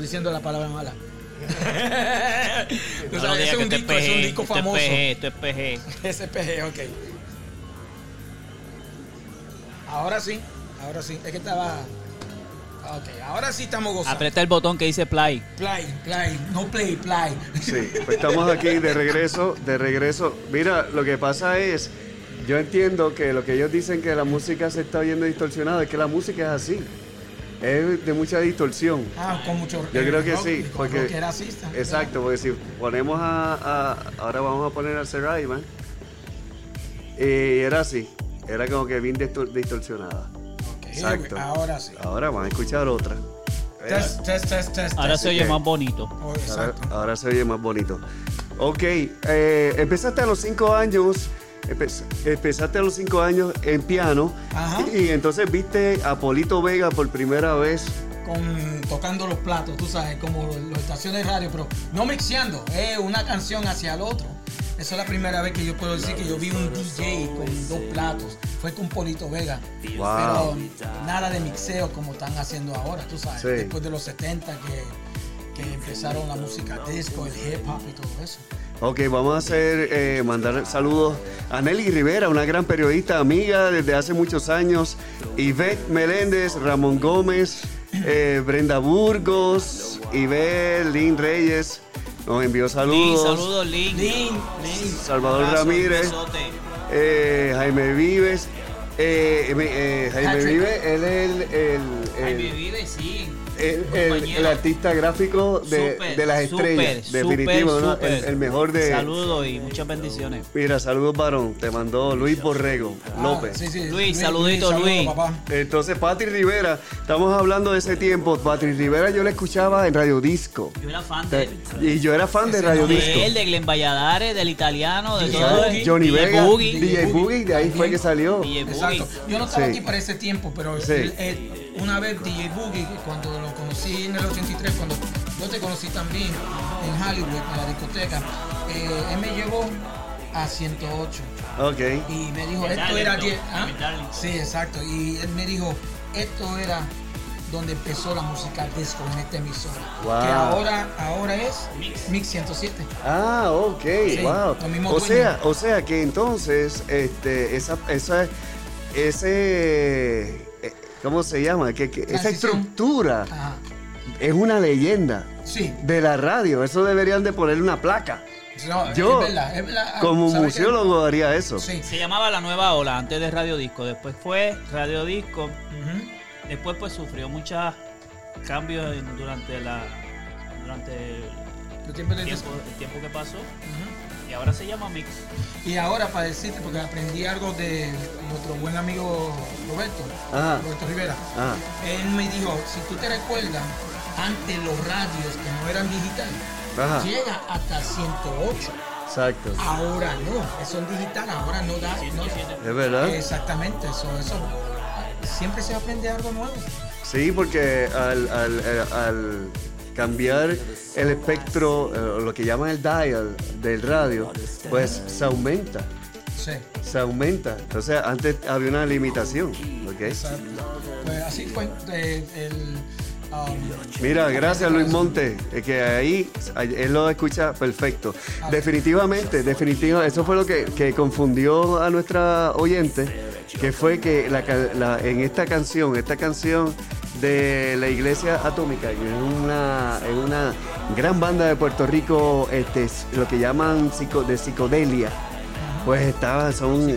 Diciendo la palabra mala. O No sea, ese es un disco, es un PG, disco esto es famoso. PG, esto es PG. SPG, ok. Ahora sí, ahora sí. Es que estaba. Ok, ahora sí estamos gozando. Aprieta el botón que dice play. Play, play, no play, play. Sí, pues estamos aquí de regreso, de regreso. Mira, lo que pasa es, yo entiendo que lo que ellos dicen que la música se está viendo distorsionada, es que la música es así. Es de mucha distorsión. Ah, con mucho. Yo eh, creo que rock, sí, porque rock racista. exacto, porque si ponemos a, a- ahora vamos a poner al Serraiman y era así, era como que bien distor- distorsionada. Exacto. Ahora sí. Ahora vamos a escuchar otra. Test, test, test, test. Ahora test. se oye que- más bonito. Oh, Ahora, exacto. ahora se oye más bonito. Ok, eh, empezaste a los cinco años, empezaste a los cinco años en piano Ajá. y entonces viste a Polito Vega por primera vez. Con, tocando los platos, tú sabes, como las estaciones de radio, pero no mixeando, es una canción hacia el otro. Esa es la primera vez que yo puedo decir que yo vi un DJ con dos platos. Fue con Polito Vega. Wow. Pero nada de mixeo como están haciendo ahora, tú sabes. Sí. Después de los 70 que, que empezaron la música disco, el hip hop y todo eso. Ok, vamos a hacer, eh, mandar saludos a Nelly Rivera, una gran periodista amiga desde hace muchos años, Ivette Meléndez, Ramón Gómez, eh, Brenda Burgos, Ivette, Lynn Reyes, nos envió Lin, saludos. saludos, Lin. Lin, Lin. Salvador Abrazo, Ramírez. Eh, Jaime Vives. eh, me- eh, Jaime. Vives, él es el, el, Jaime el- vive, sí. El- el- el artista gráfico de, de las estrellas. definitivo, ¿no? El, el mejor de. Saludos y muchas bendiciones. Mira, saludos, varón. Te mandó Luis Borrego Ah, López. sí, sí. Luis, saludito, saludos, Luis. papá. Entonces, Patri Rivera, estamos hablando de ese tiempo. Patri Rivera yo la escuchaba en Radio Disco. Yo era fan de él. Y yo era fan de Radio Disco. De él, de Glenn Valladares, del italiano, de DJ todo. Boogie. Johnny DJ Vega, Boogie. DJ Boogie. De ahí fue que salió. DJ Boogie. Exacto. Yo no estaba Sí. aquí para ese tiempo, pero Sí. Una vez DJ Boogie, cuando lo conocí en el 83, cuando yo te conocí también en Hollywood, en la discoteca, eh, él me llevó a 108 Ok. y me dijo, esto era ¿no? 10. ¿ah? Sí, exacto. Y él me dijo, esto era donde empezó la música disco en esta emisora. Wow. Que ahora, ahora es Mix. Mix 107. Ah, ok, Sí, wow. O sea, o sea que entonces, este, esa, esa, ese, ¿cómo se llama? Que, que esa estructura Ajá. es una leyenda Sí. de la radio. Eso deberían de ponerle una placa. No, Yo, es verdad, es verdad. Ah, como museólogo, haría eso. Sí. Se llamaba La Nueva Ola antes de Radio Disco. Después fue Radio Disco. Después pues sufrió muchos cambios durante la durante el El tiempo del tiempo, disco. el tiempo que pasó. Y ahora se llama Mix. Y ahora para decirte, porque aprendí algo de nuestro buen amigo Roberto, Ajá. Roberto Rivera. Él me dijo, si tú te recuerdas, antes los radios que no eran digitales, Ajá. llega hasta 108. exacto. Ahora no, son digital, ahora no da. no- Es verdad. exactamente, eso, eso. Siempre se aprende algo nuevo. Sí, porque al, al- al- al cambiar el espectro, eh, lo que llaman el dial del radio, pues se aumenta. Sí. se aumenta. Entonces, antes había una limitación. ¿ok? Exacto. Pues así fue. eh, el, um, Mira, gracias Luis Monte, es que ahí él lo escucha perfecto. Definitivamente, definitivamente, eso fue lo que, que confundió a nuestra oyente, que fue que la ca- la- en esta canción, esta canción de la Iglesia Atómica, que es una, es una gran banda de Puerto Rico, este, lo que llaman psico- de psicodelia, pues estaba, son,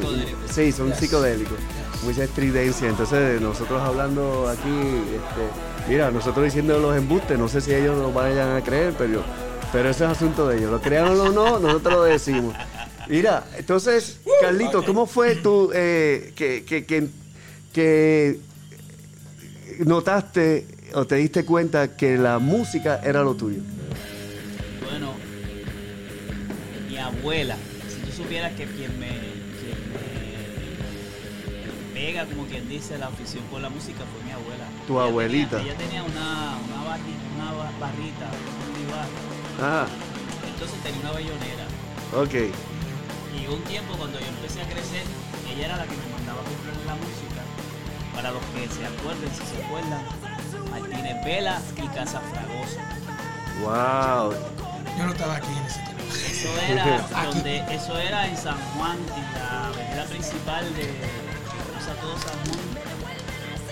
sí, son Yes. psicodélicos, mucha estridencia. Entonces nosotros hablando aquí, este, mira, nosotros diciendo los embustes, no sé si ellos lo vayan a creer, pero, pero eso es asunto de ellos. Lo crean o no, nosotros lo decimos. Mira, entonces, Carlito, ¿cómo fue tú eh, que, que, que, que notaste o te diste cuenta que la música era lo tuyo? Bueno, mi abuela, si tú supieras que quien me, quien me pega, como quien dice, la afición por la música fue mi abuela. Tu Ella abuelita. tenía- ella tenía una, una, barri- una ba- barrita, Ah, entonces tenía una bellonera. ok. Y un tiempo cuando yo empecé a crecer, ella era la que me mandaba a comprar la música. Para los que se acuerden, si se acuerdan, Martínez Vela y Casa Fragoso. Wow. Yo no estaba aquí en ese tiempo. Eso era, donde, eso era en San Juan, en la avenida principal de cruza todo San Juan.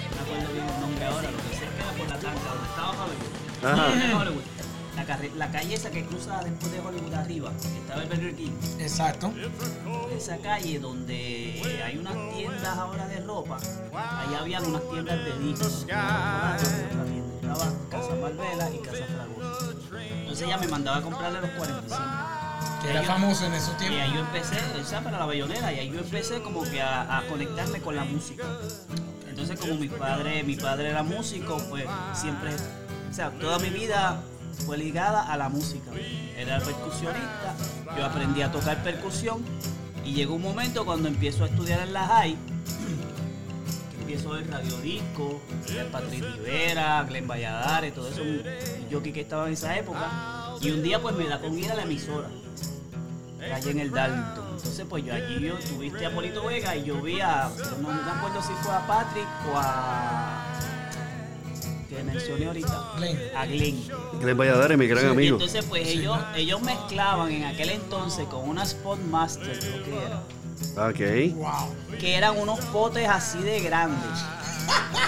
No me acuerdo bien el nombre ahora, lo que sé es que era por la tanca, donde estaba Hollywood. Ajá. La, carre- la calle esa que cruza después de Hollywood arriba, que estaba el Burger King. Exacto. Esa calle donde hay unas tiendas ahora de ropa, ahí habían unas tiendas de discos. Estaba Casa Malvela y Casa Fragoso. Entonces ella me mandaba a comprarle los 45. Que Y era yo- famoso en esos Y tiempos. ahí yo empecé, o sea, para la bayonera, y ahí yo empecé como que a, a conectarme con la música. Entonces como mi padre, mi padre era músico, pues siempre, o sea, toda mi vida fue ligada a la música. Era percusionista, yo aprendí a tocar percusión y llegó un momento cuando empiezo a estudiar en la high, empiezo a ver radiodisco, el Patrick Rivera, Glenn Valladares, todo eso, jockey que estaba en esa época. Y un día pues me da con ir la emisora allá en el Darlington. Entonces, pues yo allí yo tuviste a Polito Vega y yo vi a, no me acuerdo si fue a Patrick o a que mencioné ahorita, Glenn. a Glenn. Glenn Valladares, mi gran amigo. entonces, pues ellos, ellos mezclaban en aquel entonces con una Spotmaster, creo que era, Ok. Wow. que eran unos potes así de grandes,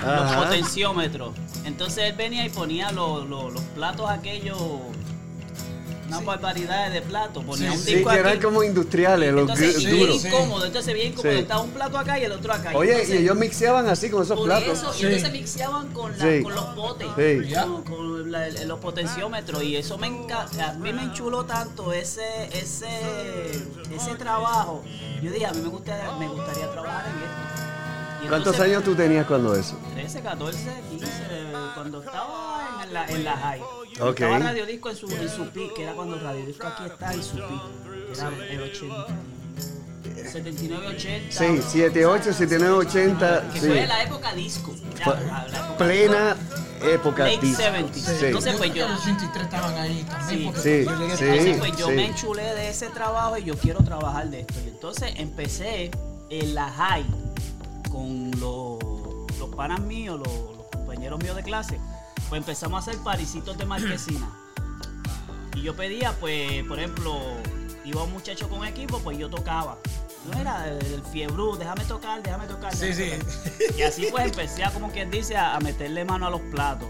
los potenciómetros. Entonces él venía y ponía los, los- los platos aquellos, unas barbaridades de platos, ponía un Sí, disco que eran como industriales, los Entonces, duros. Sí. incómodo, entonces bien incómodo, Sí. estaba un plato acá y el otro acá. Oye, entonces, y ellos mixeaban así con esos por platos. eso, Sí. y entonces mixeaban con, la- Sí. con los potes, Sí. Con, la- los potenciómetros, y eso me enca- a mí me enchuló tanto ese, ese, ese trabajo. Yo dije, a mí me gustaría, me gustaría trabajar en esto. ¿Cuántos años tú tenías cuando eso? 13, 14, 15, cuando estaba en la, en la high. Ok. Estaba Radio Disco en su, en su peak, que era cuando Radio Disco aquí está en su peak. que Era el 80. 79, 80. Sí, 78, 79, 80. Que Sí. fue la época disco. ya, Fue la- la época Plena época Late disco. 70s. Sí. Entonces, yo pues, yo- los 83 estaban ahí también. Sí. porque Sí. Entonces, pues yo sí. me enchulé de ese trabajo y yo quiero trabajar de esto. Y entonces empecé en la high con los, los panas míos, los, los compañeros míos de clase. Pues empezamos a hacer parisitos de marquesina. Y yo pedía, pues, por ejemplo, iba un muchacho con equipo, pues yo tocaba. No era el, fiebrú, déjame tocar, déjame tocar. Sí, déjame sí. tocar. Y así pues empecé a, como quien dice, a, a meterle mano a los platos.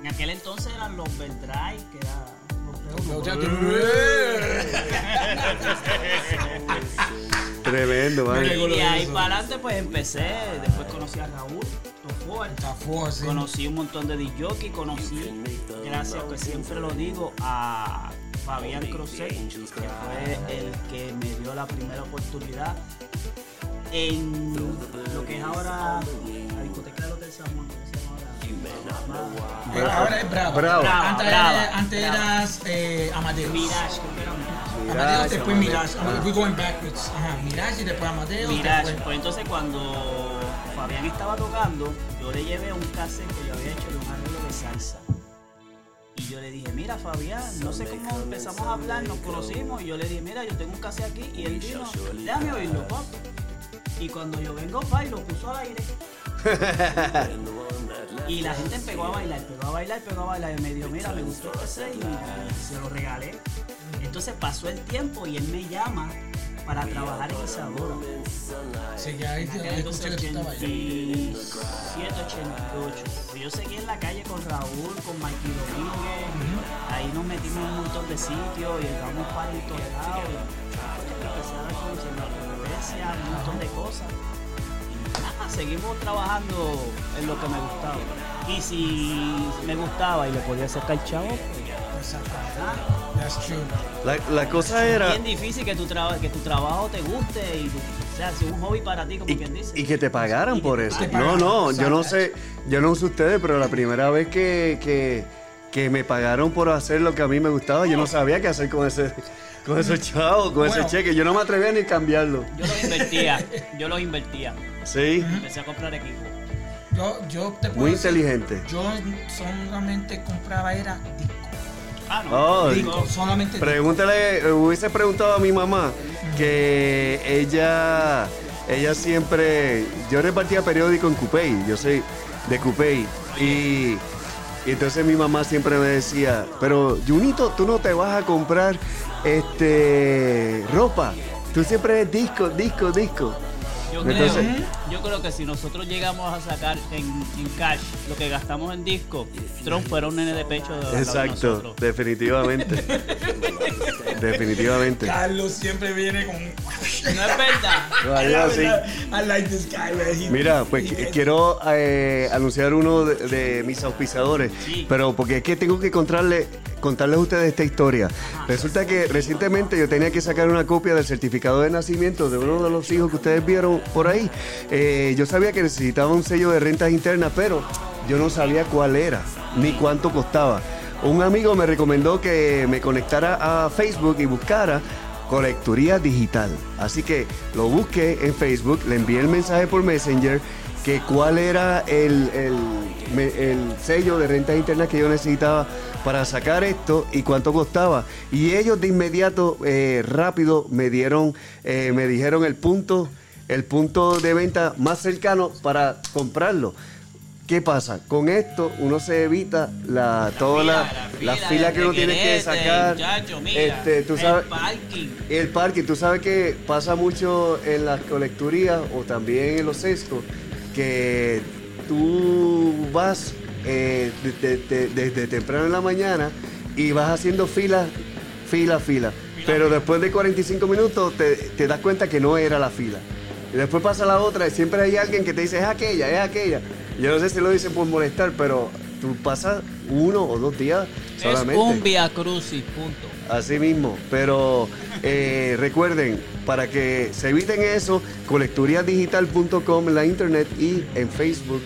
En aquel entonces eran los Verdrive, que era los Yo P1. Tremendo, man. Y de ahí para adelante pues empecé, después conocí a Raúl Tofor, Está fuerte, sí. conocí un montón de DJ, conocí, gracias que siempre lo digo, a Fabián Crosset, que fue el que me dio la primera oportunidad en lo que es ahora la discoteca del Hotel San Juan, ¿cómo se llama ahora? Eh, Ahora es bravo. Bravo. Antes, Brava, era- antes eras eh, Amadeus. Mirage, creo que era Mirage. Amadeus, después. Mirage. Ah. We're going backwards. Ajá, Mirage y después Amadeus. Mirage, después- pues entonces cuando Fabián estaba tocando, yo le llevé un cassette que yo había hecho de un arreglo de salsa. Y yo le dije, mira Fabián, no sé cómo empezamos a hablar, nos conocimos, y yo le dije, mira, yo tengo un cassette aquí, y él vino, déjame oírlo, papi. Y cuando yo vengo, pa, y lo puso al aire. y la gente pegó a bailar, pegó a bailar, pegó a bailar, y me dijo, mira, me gustó set, y, se lo regalé. Entonces pasó el tiempo y él me llama para trabajar en Isadora. Sí, ya ahí. 87, 88. Pues yo seguí en la calle con Raúl, con Mikey Domínguez. Ahí nos metimos en un montón de sitios y llegamos para todos lados. Empecé a dar conocer la competencia, un montón de cosas. Seguimos trabajando en lo que me gustaba. Y si me gustaba y le podía sacar chavo, pues That's true. La, la cosa era. bien difícil que tu, traba- que tu trabajo te guste y tu- o sea, un hobby para ti, como Y, quien dice. y que te pagaran por eso. No, no, yo no sé, yo no sé ustedes, pero la primera vez que, que, que me pagaron por hacer lo que a mí me gustaba, yo no sabía qué hacer con ese, con esos chavos, con Bueno. ese cheque. Yo no me atrevía ni a cambiarlo. Yo los invertía, yo los invertía. Sí, Empecé a comprar equipo. Yo, yo te puedo muy decir, inteligente. Yo solamente compraba era disco. Ah, no. Oh, Disco, solamente disco. Pregúntale, eh, hubiese preguntado a mi mamá que ella, ella siempre, yo repartía periódico en Cupey, yo soy de Cupey, y, entonces mi mamá siempre me decía, pero Junito, tú no te vas a comprar este ropa. Tú siempre eres disco, disco, disco. Yo creo, Entonces- yo creo que si nosotros llegamos a sacar en, en cash lo que gastamos en disco, Trump fuera un nene de pecho de Exacto, definitivamente. definitivamente. Carlos siempre viene con. No es verdad. Adiós, sí. I like this guy, man. Mira, pues quiero eh, anunciar uno de, de mis auspiciadores, Sí. pero porque es que tengo que contarle, contarles a ustedes esta historia. Resulta que recientemente yo tenía que sacar una copia del certificado de nacimiento de uno de los hijos que ustedes vieron por ahí. Eh, yo sabía que necesitaba un sello de rentas internas, pero yo no sabía cuál era ni cuánto costaba. Un amigo me recomendó que me conectara a Facebook y buscara Colecturía Digital. Así que lo busqué en Facebook, le envié el mensaje por Messenger que cuál era el, el, sello de rentas internas que yo necesitaba para sacar esto y cuánto costaba. Y ellos de inmediato, eh, rápido, me dieron, eh, me dijeron el punto, el punto de venta más cercano para comprarlo. ¿Qué pasa? Con esto uno se evita la, toda la, la fila que uno tiene que sacar. muchacho, mira, Este, tú el sabes, parking. el parque, tú sabes que pasa mucho en las colecturías o también en los sescos, que tú vas eh, de- de- de- desde temprano en la mañana y vas haciendo fila, fila, fila. Pero después de 45 minutos te, te das cuenta que no era la fila. Y después pasa la otra y siempre hay alguien que te dice, es aquella, es aquella. Yo no sé si lo dicen por molestar, pero tú pasas uno o dos días solamente. Es un Via Crucis, punto. Así mismo, pero eh, recuerden, para que se eviten eso, colecturiadigital.com en la internet y en Facebook,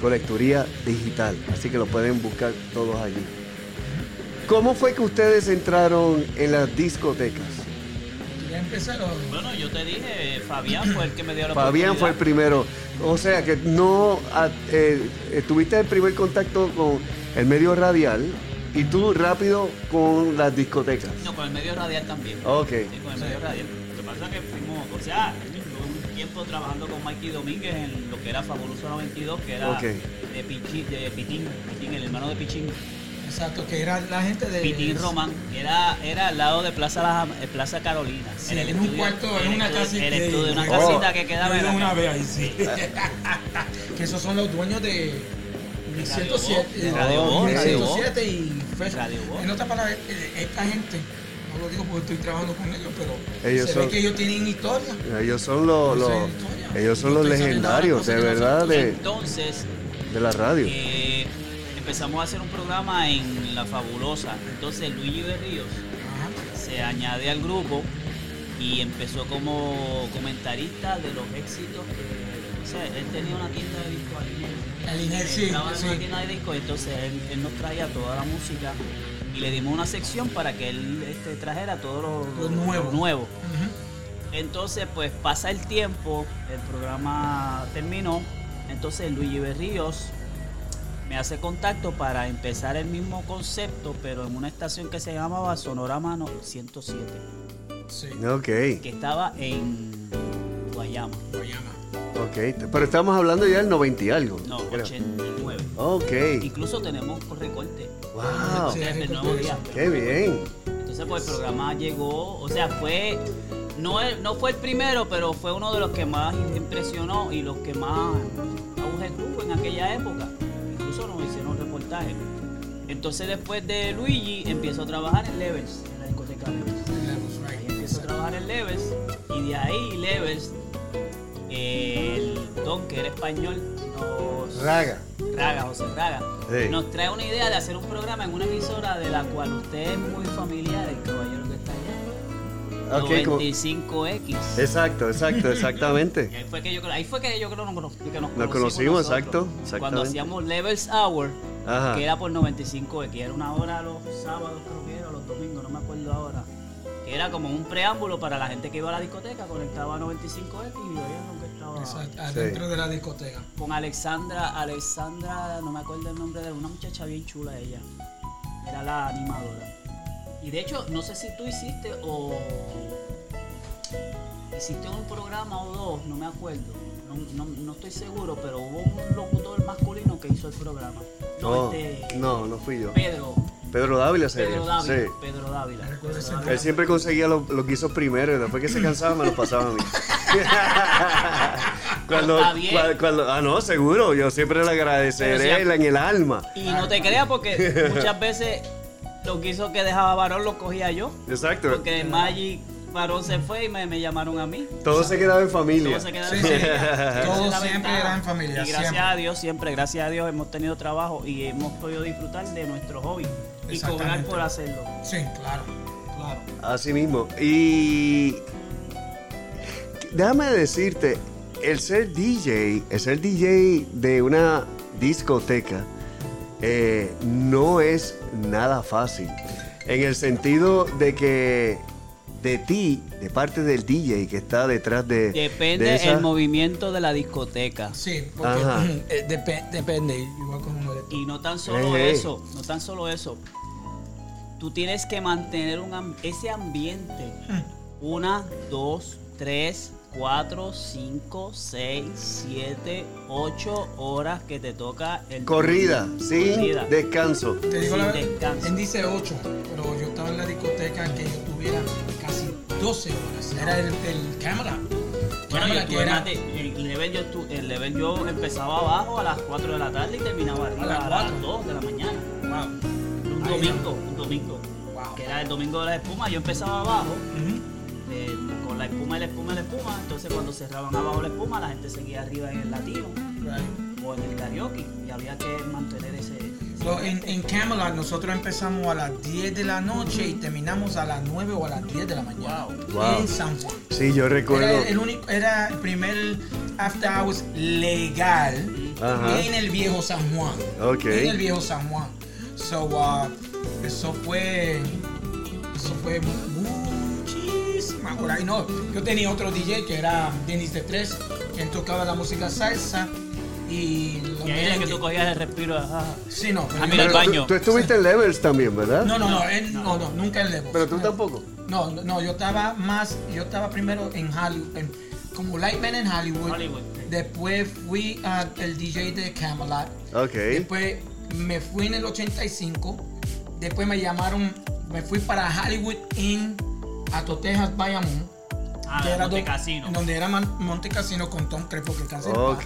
Colecturía Digital. Así que lo pueden buscar todos allí. ¿Cómo fue que ustedes entraron en las discotecas? Bueno, yo te dije, Fabián fue el que me dio la Fabián fue el primero. O sea que no ah, eh, tuviste el primer contacto con el medio radial y tú rápido con las discotecas. No, con el medio radial también. Ok. Sí, con el medio radial. Lo que pasa es que fuimos, o sea, estuve un tiempo trabajando con Mikey Domínguez en lo que era Fabuloso 92, que era de, Pichi- de Pitín, Pitín, el hermano de Pichín, Exacto, que era la gente de. Pitín Román, que era, era al lado de Plaza, La- eh, Plaza Carolina. Sí, en un cuarto, en una estudio- el estudio, Oh, casita que quedaba en una vez ahí, sí. que esos son los dueños de. De 107, Voz, de Radio Voz, de Radio Voz. 107 y Fresh. Radio Voz. En otras palabras, eh, esta gente, no lo digo porque estoy trabajando con ellos, pero Ellos se son- ve que ellos tienen historia. Ellos son los, ellos son los legendarios, de verdad, de, Entonces, de la radio. eh, empezamos a hacer un programa en La Fabulosa. Entonces, Luigi Berríos Ajá. se añade al grupo y empezó como comentarista de los éxitos. de- o sea, él tenía una tienda de discos al El Inés, sí, Estaba en sí. una tienda de discos, entonces él, él nos traía toda la música y le dimos una sección para que él este, trajera todo lo, Lo nuevo. Entonces, pues pasa el tiempo, el programa terminó, entonces Luigi Berríos me hace contacto para empezar el mismo concepto, pero en una estación que se llamaba Sonorama no- 107, Sí, Ok, que estaba en Guayama, Guayama. Ok. Pero estamos hablando ya del 90 y algo. no, creo. 89. Ok. Incluso tenemos recorte Wow. Sí, desde el recorte nuevo día. Qué bien. Entonces, pues el programa llegó, o sea, fue, no, no fue el primero, pero fue uno de los que más impresionó y los que más auge tuvo en aquella época. Incluso nos hicieron reportajes. Entonces, después de Luigi, empiezo a trabajar en Levels, en la discoteca Levels. Ahí empiezo a trabajar en Levels y de ahí Levels, el don que era español, nos... Raga. Raga, José Raga, Sí. nos trae una idea de hacer un programa en una emisora de la cual usted es muy familiar, el caballero que está allá. Ok, como- 95X. Exacto, exacto, exactamente. Ahí fue que yo creo, ahí fue que yo creo nos, cono- que nos Nos conocimos, nosotros. exacto. Cuando hacíamos Levels Hour, Ajá. que era por 95X, era una hora los sábados, creo que era, los domingos, no me acuerdo ahora. Que era como un preámbulo para la gente que iba a la discoteca, conectaba a 95X y veían lo que estaba. Exacto, adentro de la discoteca. con Alexandra, Alexandra, no me acuerdo el nombre de una muchacha bien chula ella. Era la animadora. Y de hecho, no sé si tú hiciste o hiciste un programa o dos, no me acuerdo. no, no, no estoy seguro, pero hubo un locutor masculino que hizo el programa. No, No, este, no, no fui yo. Pedro. Pedro Dávila sería. Pedro Dávila. Sí. Pedro Dávila. Pedro Él Dávila. siempre conseguía los, los guisos primero y después que se cansaba me los pasaba a mí. cuando, Está bien. cua- cuando- ah, no, seguro, yo siempre le agradeceré si- en el alma. Y no te creas porque muchas veces lo que hizo que dejaba varón lo cogía yo. Exacto. Porque Magic varón se fue y me, me llamaron a mí. Todo se quedaba en familia. Todo se queda Sí, en sí. familia. Todo siempre era en familia, Y gracias siempre. a Dios, siempre, gracias a Dios, hemos tenido trabajo y hemos podido disfrutar de nuestro hobby y cobrar Exactamente. por hacerlo. Sí, claro, claro. Así mismo. Y déjame decirte, el ser DJ, el ser DJ de una discoteca, eh, no es nada fácil. En el sentido de que de ti, de parte del DJ que está detrás de... Depende de esa- el movimiento de la discoteca. Sí, porque Ajá. eh, depe- depende, Y no tan solo eso, no tan solo eso. Tú tienes que mantener un am- ese ambiente. Una, dos, tres, cuatro, cinco, seis, siete, ocho horas que te toca el Corrida, sin Corrida. descanso. Te digo Sin la verdad, descanso. él dice 8, pero yo estaba en la discoteca que yo tuviera casi 12 horas. Era el, el cámara. Bueno, Cámara yo que tuve era más de- el level yo el level yo empezaba abajo a las 4 de la tarde y terminaba arriba las a las, cuatro. 2 de la mañana. wow. Un Ahí domingo, un domingo. Wow. Que era el domingo de la espuma, yo empezaba abajo eh, con la espuma y la espuma y la espuma. Entonces cuando cerraban abajo la espuma, la gente seguía arriba en el latino Right. o en el karaoke y había que mantener ese. So, en, Camelot nosotros empezamos a las 10 de la noche y terminamos a las 9 o a las 10 de la mañana. Wow. En San Juan. Sí, yo recuerdo. Era el, único, era el primer after hours legal Ajá. en el viejo San Juan. Ok. En el viejo San Juan. So, uh, eso fue. Eso fue muchísima hora. Y no, yo tenía otro DJ que era Denis de Tres, quien tocaba la música salsa. Y, Y ahí es que tú cogías el respiro. ajá. Sí, no. pero Ah, yo- mira, el tú- baño. Tú, estuviste en Levels también, ¿verdad? No, no, no, él- no, no, nunca en Levels. Pero tú No. tampoco. No, no, yo estaba más, yo estaba primero en Hollywood, en- como Lightman en Hollywood. Hollywood. Después fui al DJ de Camelot. Ok. Después me fui en el 85. Después me llamaron, me fui para Hollywood in Atotejas, Bayamón. Ah, que era Monte do- Casino. Donde era Man- Monte Casino con Tom Cruise, que cáncer. Ok.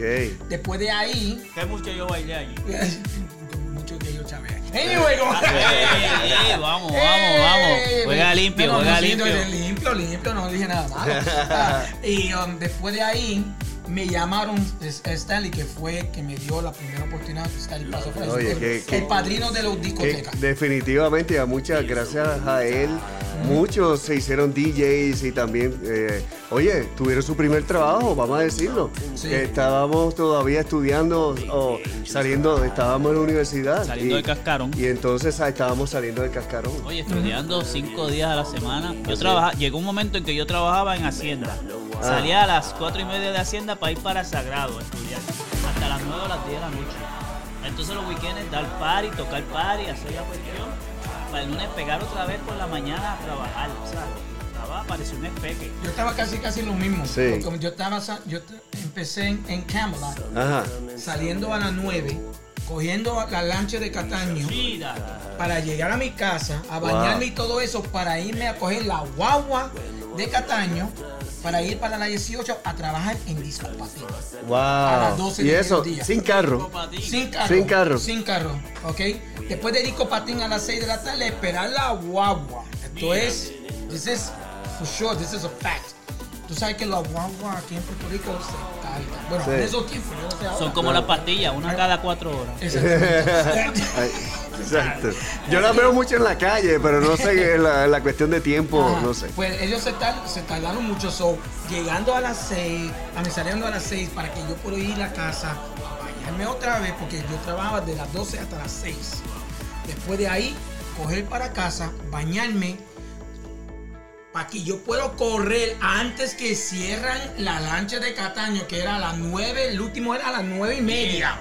Después de ahí, Que mucho yo bailé allí. mucho que yo chavé. Anyway, Ey, ey, vamos, vamos, ¡Ey! vamos. Juega limpio, No, no, juega limpio. no, limpio, limpio, no dije nada malo. Ah, y um, después de ahí me llamaron es- Stanley, que fue que me dio la primera oportunidad. Stanley pasó por eso, Oye, el, que- el padrino de los discotecas. definitivamente, a muchas gracias a él, muchos se hicieron DJs y también, eh, oye, tuvieron su primer trabajo, vamos a decirlo. Sí. Estábamos todavía estudiando o saliendo, estábamos en la universidad. Saliendo y, del cascarón. Y entonces ah, estábamos saliendo del cascarón. Oye, estudiando cinco días a la semana. Yo trabajaba, llegó un momento en que yo trabajaba en Hacienda. Ah. Salía a las cuatro y media de Hacienda para ir para Sagrado a estudiar. Hasta las nueve o las 10 de la noche. Entonces los weekends dar party, tocar party, hacer la cuestión. Para el lunes pegar otra vez por la mañana a trabajar. O sea, estaba, parecía un espeque. Yo estaba casi casi lo mismo. Sí. Porque yo estaba, yo empecé en, en Camelot, Ajá. saliendo a las 9, cogiendo la lancha de Cataño Mira, para llegar a mi casa, a Wow. bañarme y todo eso, para irme a coger la guagua de Cataño, para ir para la 18 a trabajar en Disco Patín. A las Wow. 12 Y del eso, sin carro. Sin carro. Sin carro. Sin carro, ¿ok? Después de Disco Patín a las 6 de la tarde, esperar la guagua. Esto es, this is for sure, this is a fact. Tú sabes que la guagua aquí en Puerto Rico se carga. Bueno, Sí. en esos tiempos, yo no sé ahora. son como las pastillas, una cada cuatro horas. Exacto. Yo la veo mucho en la calle, pero no sé la, la cuestión de tiempo, Ajá. no sé. Pues ellos se, se tardaron mucho, so, llegando a las 6, a mí saliendo a las 6 para que yo pueda ir a la casa a bañarme otra vez, porque yo trabajaba de las 12 hasta las 6. Después de ahí, coger para casa, bañarme, para que yo pueda correr antes que cierran la lancha de Cataño, que era a las 9, el último era a las 9 y media.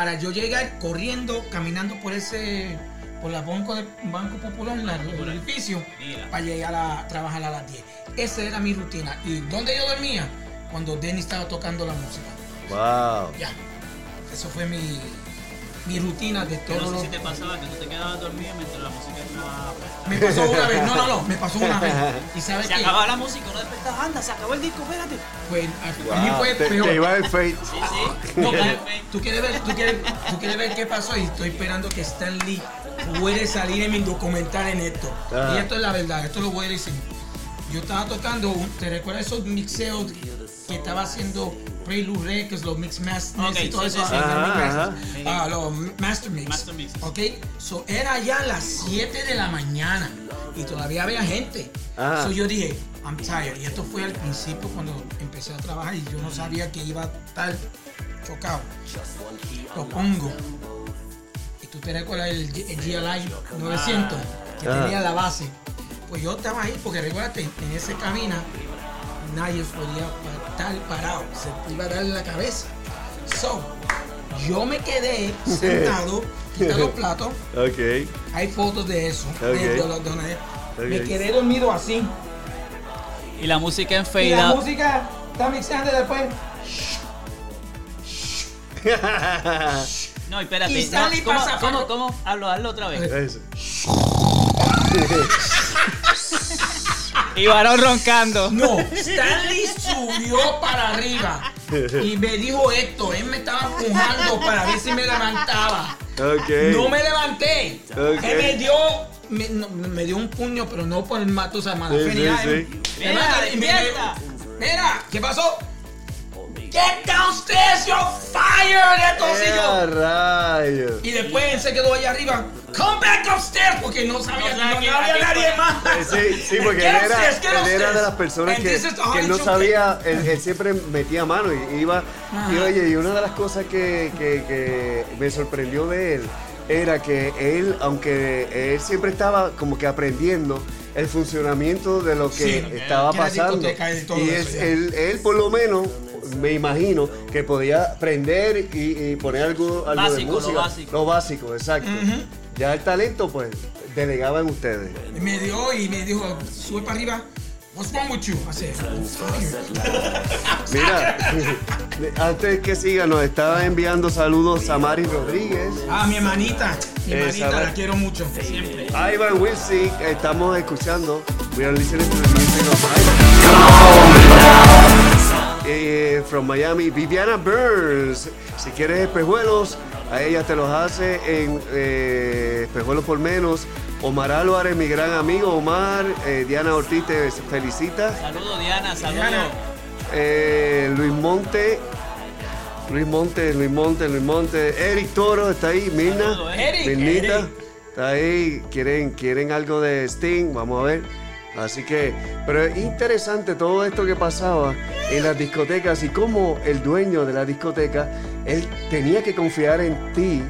Para yo llegar corriendo, caminando por ese, por la banco, de, banco Popular, la- el edificio, Mira. para llegar a trabajar a las 10. Esa era mi rutina. ¿Y dónde yo dormía? cuando Denny estaba tocando la música. Wow. Ya. Eso fue mi, mi rutina de todo no lo sé si te pasaba que tú te quedabas dormido mientras la música estaba puesta. Me pasó una vez, no, no, no, me pasó una vez. ¿Y sabes Se qué? acababa la música, no despertaba, anda, se acabó el disco, espérate. Pues a, a mí Wow. fue Te, peor. te iba el fate. Sí, sí. No, tú quieres ver, tú quieres, tú quieres ver qué pasó y estoy esperando que Stan Lee puede salir en mi documental en esto. Ajá. Y esto es la verdad, esto lo voy a decir. Yo estaba tocando, un- ¿te recuerdas esos mixeos que estaba haciendo Prelude Records, los Mix Masters Ok, y todo sí, eso? sí, sí. ah. Masters, ah, los Master Mix. Master Mix. Ok, so era ya las 7 de la mañana y todavía había gente. Ajá. So yo dije, I'm tired. Y esto fue al principio cuando empecé a trabajar y yo no sabía que iba a estar chocado. Lo pongo. Y tú te recuerdas el, el GLI 900 que Ajá. tenía la base. Pues yo estaba ahí porque recuérdate, en esa cabina nadie podía pa- estar parado, se te iba a dar en la cabeza. So, yo me quedé sentado, quité los platos, Ok. hay fotos de eso. de- Ok. de los- donde- Me quedé dormido así. Y la música en Y fade la out. música está mixando y después. No, espérate. Y no, Stanley ¿cómo, pasa ¿cómo, cómo? Hazlo, hazlo otra vez. Eso. Y varón roncando. No, Stanley subió para arriba y me dijo esto. Él me estaba empujando para ver si me levantaba. No me levanté. Él me dio, me, no, me dio un puño, pero no por el mato, o sea, mala Sí, sí. Me Mira, despierta. Mira, ¿qué pasó? Get downstairs, you're fired. Entonces ¡Eh, yo. rayos! Y después él se quedó allá arriba. Come back upstairs porque no sabía, No no, sabe no que- había que- nadie más. Sí, sí, porque él era, él era de las personas And que, que él no sabía, él, él siempre metía mano y iba. Y oye, y una de las cosas que, que- que me sorprendió de él era que él, aunque él siempre estaba como que aprendiendo el funcionamiento de lo que Sí, estaba que pasando. y ya. él, él por lo menos, me imagino, que podía aprender y, y poner algo, algo de Básico, lo música. básico. Lo básico, exacto. Ya el talento, pues, delegaba en ustedes. Y me dio y me dijo, sube para arriba. What's wrong with you? I said. Mira, antes que siga, nos estaba enviando saludos Samari Rodríguez, Ah, mi hermanita. Mi Eh, hermanita, la quiero mucho. Siempre. Ivan Wilsey, estamos escuchando. We are listening to the music of Ivan. Eh, from Miami, Viviana Burns. Si quieres espejuelos, a ella te los hace en eh, espejuelos por menos. Omar Álvarez, mi gran amigo Omar. eh, Diana Ortiz te felicita. Saludos, Diana, saludos. Eh, Luis Monte. Luis Monte, Luis Monte, Luis Monte. Eric Toro está ahí. Mirna. Saludos, Eric. Mirnita. Eric. Está ahí. ¿Quieren, quieren algo de Sting. Vamos a ver. Así que, pero es interesante todo esto que pasaba en las discotecas y cómo el dueño de la discoteca, él tenía que confiar en ti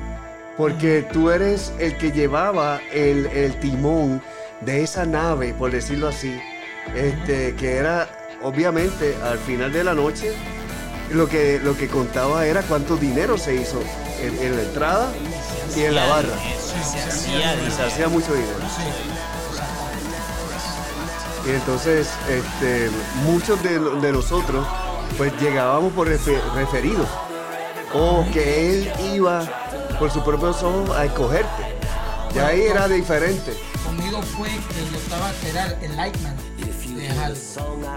porque tú eres el que llevaba el, el timón de esa nave, por decirlo así, este, que era obviamente al final de la noche lo que, lo que contaba era cuánto dinero se hizo en, en la entrada y en la barra. Se hacía se hacía mucho dinero. Y entonces, este, muchos de, de nosotros, pues llegábamos por refe- referidos. O que él iba por sus propios ojos a escogerte. Ya ahí era diferente. Conmigo fue que yo estaba, era el Lightman de.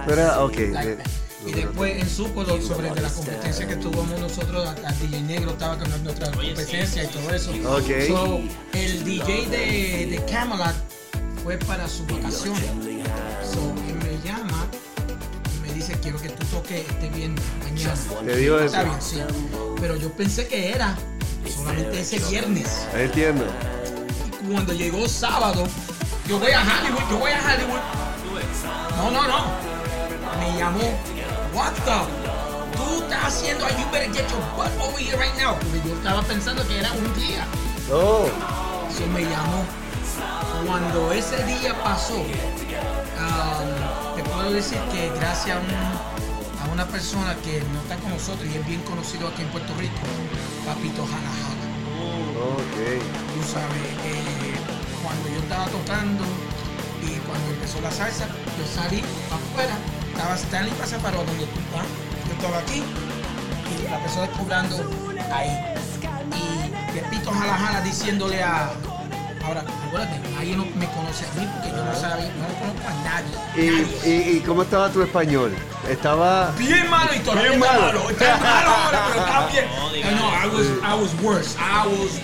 Pero ok. Lightman. eh, Y después en supo lo- sobre de la competencia que tuvimos nosotros, a, a DJ Negro estaba con nuestra competencia y todo eso. Ok. So, el DJ de, de Camelot fue para sus vacaciones. So, él me llama y me dice, quiero que tú toques este viernes, mañana. Le digo Está eso. bien, sí. Pero yo pensé que era solamente ese viernes. Entiendo. Y cuando llegó sábado, yo voy a Hollywood, yo voy a Hollywood. No, no, no. Me llamó. What the? Tú estás haciendo, you better get your butt over here right now. Porque yo estaba pensando que era un día. Oh, Eso me llamó. Cuando ese día pasó, um, te puedo decir que gracias a, un- a una persona que no está con nosotros y es bien conocido aquí en Puerto Rico, Papito Jala Jala. ok. Tú sabes, eh, cuando yo estaba tocando y cuando empezó la salsa, yo salí afuera, estaba Stanley pasa para donde tú estás, estaba aquí y la persona cobrando ahí. Y Pepito jala jala diciéndole a. Ahora, acuérdate, nadie no me conoce a mí porque yo no sabía, no conozco a nadie. ¿Y, nadie. y, y cómo estaba tu español? Estaba... Bien malo y todavía Bien está malo. malo. Está malo ahora, pero está bien. No, diga No, no, I was, I was worse. I was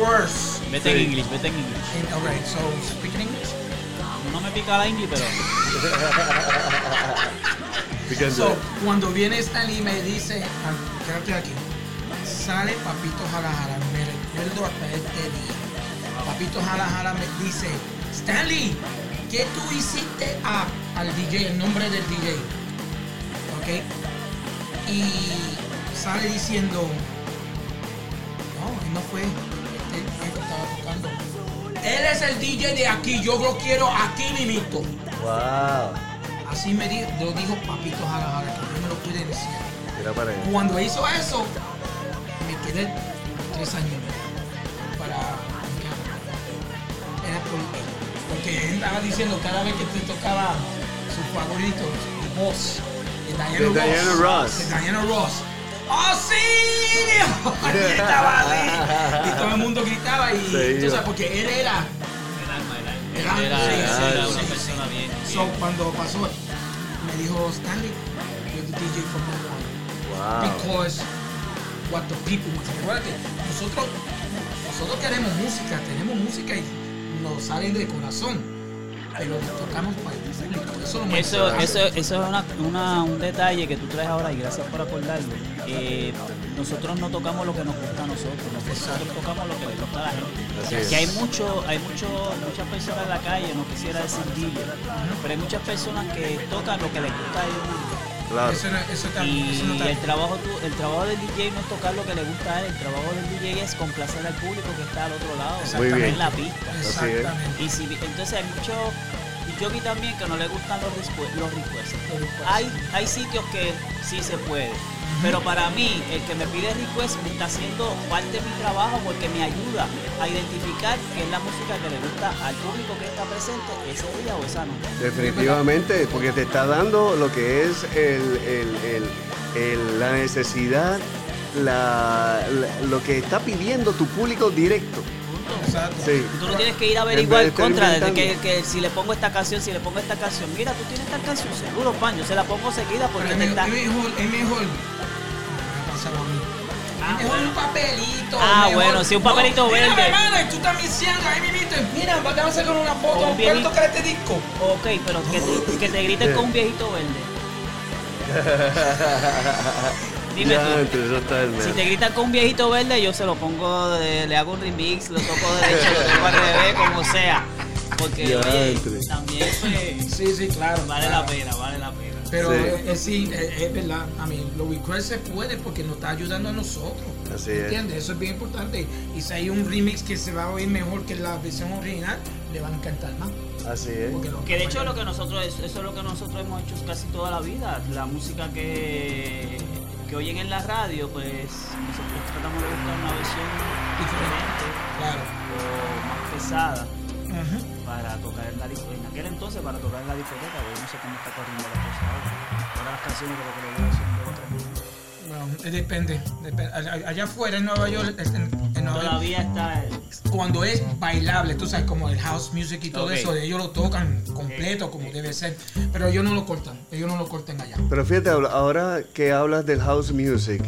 worse. Vete en inglés, vete en inglés. And, all right, so speak in English. No me pica la inglés, pero. So, cuando viene Stanley y me dice, ah, quédate aquí, sale Papito Jala Jala, me recuerdo hasta este día. Papito Jala Jala me dice, Stanley, ¿qué tú hiciste a- al DJ, el nombre del DJ? ¿Ok? Y sale diciendo, no, él no fue, este, él estaba tocando. Él es el DJ de aquí, yo lo quiero aquí mimito. wow. Así me dijo, lo dijo Papito Jala Jala, que yo me lo pude decir. Cuando hizo eso, me quedé tres años Porque él estaba diciendo cada vez que te tocaba su favorito, The Boss, de Diana, De Ross. Diana Ross. De Diana Ross. ¡Oh, sí! y estaba así. Y todo el mundo gritaba y Sí, tú sabes, porque él era alma, Era, sí, era sí, una sí, persona bien. So, bien. cuando pasó, me dijo Stanley, you're the DJ from now on. Wow. Because what the people want. Nosotros, nosotros queremos música, tenemos música y nos salen de corazón. Pero lo tocamos para el público. Eso lo Eso, eso, eso es una, una- un detalle que tú traes ahora y gracias por acordarlo. Eh, nosotros no tocamos lo que nos gusta a nosotros, nosotros tocamos lo que le gusta a la gente. Que hay mucho, hay mucho, muchas personas en la calle, no quisiera decir DJ, pero hay muchas personas que tocan lo que les gusta a ellos. Claro. Eso, no, eso, está- Y eso no está- el trabajo, tu- el trabajo del DJ no es tocar lo que le gusta a él, el trabajo del DJ es complacer al público que está al otro lado, Muy bien. en la pista. Exactamente. Y si, entonces hay mucho y yo vi también que no le gustan los. Los requests. Hay, hay sitios que sí se puede. Pero para mí, el que me pide request me está haciendo parte de mi trabajo porque me ayuda a identificar qué es la música que le gusta al público que está presente ese día o esa noche. Definitivamente, porque te está dando lo que es el, el- el- el- la necesidad, la, la- lo que está pidiendo tu público directo. Exacto. Sí. Tú no tienes que ir a En averiguar contra de que, si le pongo esta canción, si le pongo esta canción. Mira, tú tienes esta canción, seguro, pan, yo se la pongo seguida porque Pero te es está... es mejor, es mejor. A mí. Ah, es bueno. un papelito. Ah, mejor- bueno, sí, un papelito mira, verde. hermano, y tú también siendo ahí mismito. Mira, vamos a con una foto. Un ¿Puedes viejito. tocar este disco? Ok, pero que te, que te griten con un viejito verde. Dime Ya, tú. Si te gritan con un viejito verde, yo se lo pongo, de- le hago un remix, lo toco derecho, lo toco al revés, como sea. Porque Ya, oye, también pues, Sí, sí, claro. vale claro. la pena, vale la pena. Pero Sí. eh, eh, sí, eh, es verdad. A mí, los requests se puede porque nos está ayudando a nosotros. Así es. ¿Entiendes? Eso es bien importante. Y si hay un remix que se va a oír mejor que la versión original, le va a encantar más. Así es. Porque lo- Que de hecho lo que nosotros, eso es lo que nosotros hemos hecho casi toda la vida. La música que, que oyen en la radio, pues nosotros tratamos de buscar una versión diferente Claro. o más pesada. En la. En aquel entonces para tocar en la discoteca, yo no sé cómo está corriendo la cosa ahora. Ahora las canciones creo que le voy haciendo otra. Bueno, eh, depende. depende. Allá afuera en Nueva York, en, en Nueva York, Todavía está el- cuando es bailable, tú sabes, como el house music y todo Ok. eso, ellos lo tocan completo como debe ser. Pero ellos no lo cortan. Ellos no lo cortan allá. Pero fíjate, ahora que hablas del house music,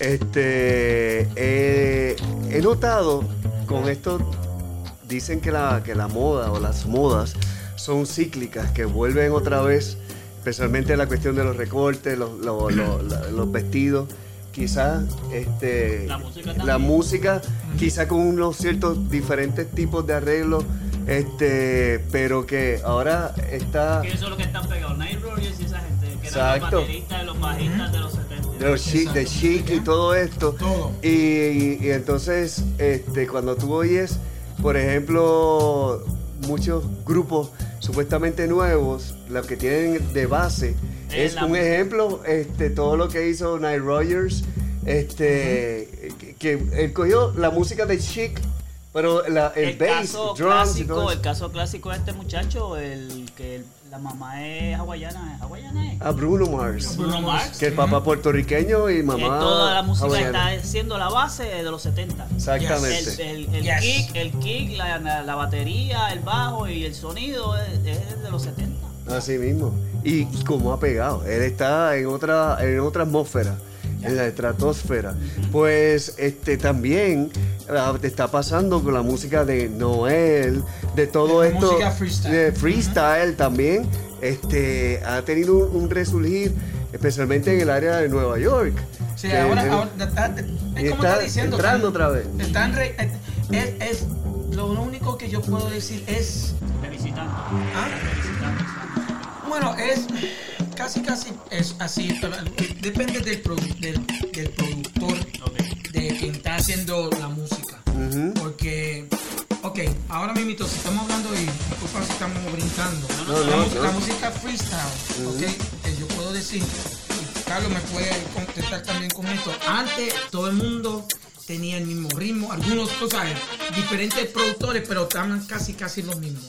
este, eh, he notado con esto, dicen que la, que la moda o las modas son cíclicas, que vuelven otra vez, especialmente la cuestión de los recortes, los, los- los- los vestidos. Quizás este, La música la música, quizá con unos ciertos diferentes tipos de arreglos, este, pero que ahora está que eso es lo que están pegados. Night Rogers y esa gente, que eran Exacto. los bateristas, los bajistas de los 70. de los chic, de chic y todo esto. Todo. Y, y entonces, este, cuando tú oyes, por ejemplo, muchos grupos supuestamente nuevos, lo que tienen de base Es es un ejemplo, este, todo lo que hizo Nile Rogers, este, que, que él cogió la música de chic Pero la- el, El, bass, y todo clásico, el caso clásico de este muchacho, el que la mamá es hawaiana, ¿es hawaiana? es? A Bruno Mars. Bruno Mars. Que el papá puertorriqueño y Que mamá. toda la música hawaiana. está siendo la base de los 70. Exactamente. El, el, el Yes. kick, el kick la, la- la batería, el bajo y el sonido es, es de los 70. Así mismo. Y como ha pegado. Él está en otra, en otra atmósfera, en la estratosfera. Pues este también ah, te está pasando con la música de Noel, de todo De esto. música freestyle. De freestyle también. Este ha tenido un, un resurgir, especialmente en el área de Nueva York. Sí, Que- ahora, ahora está, es como está está diciendo. entrando están- otra vez. Están re- es, es- lo único que yo puedo decir es. Felicitando. ¿ah? Bueno, es casi casi es así. pero Depende del, produ- del, del productor de quien está haciendo la música. Porque, ok, ahora mismo si estamos hablando y disculpa si estamos brincando. No, la, no, música, no. la música freestyle, ok, que yo puedo decir, y Carlos me puede contestar también con esto. Antes todo el mundo tenía el mismo ritmo, algunos, tú sabes, diferentes productores, pero estaban casi casi los mismos.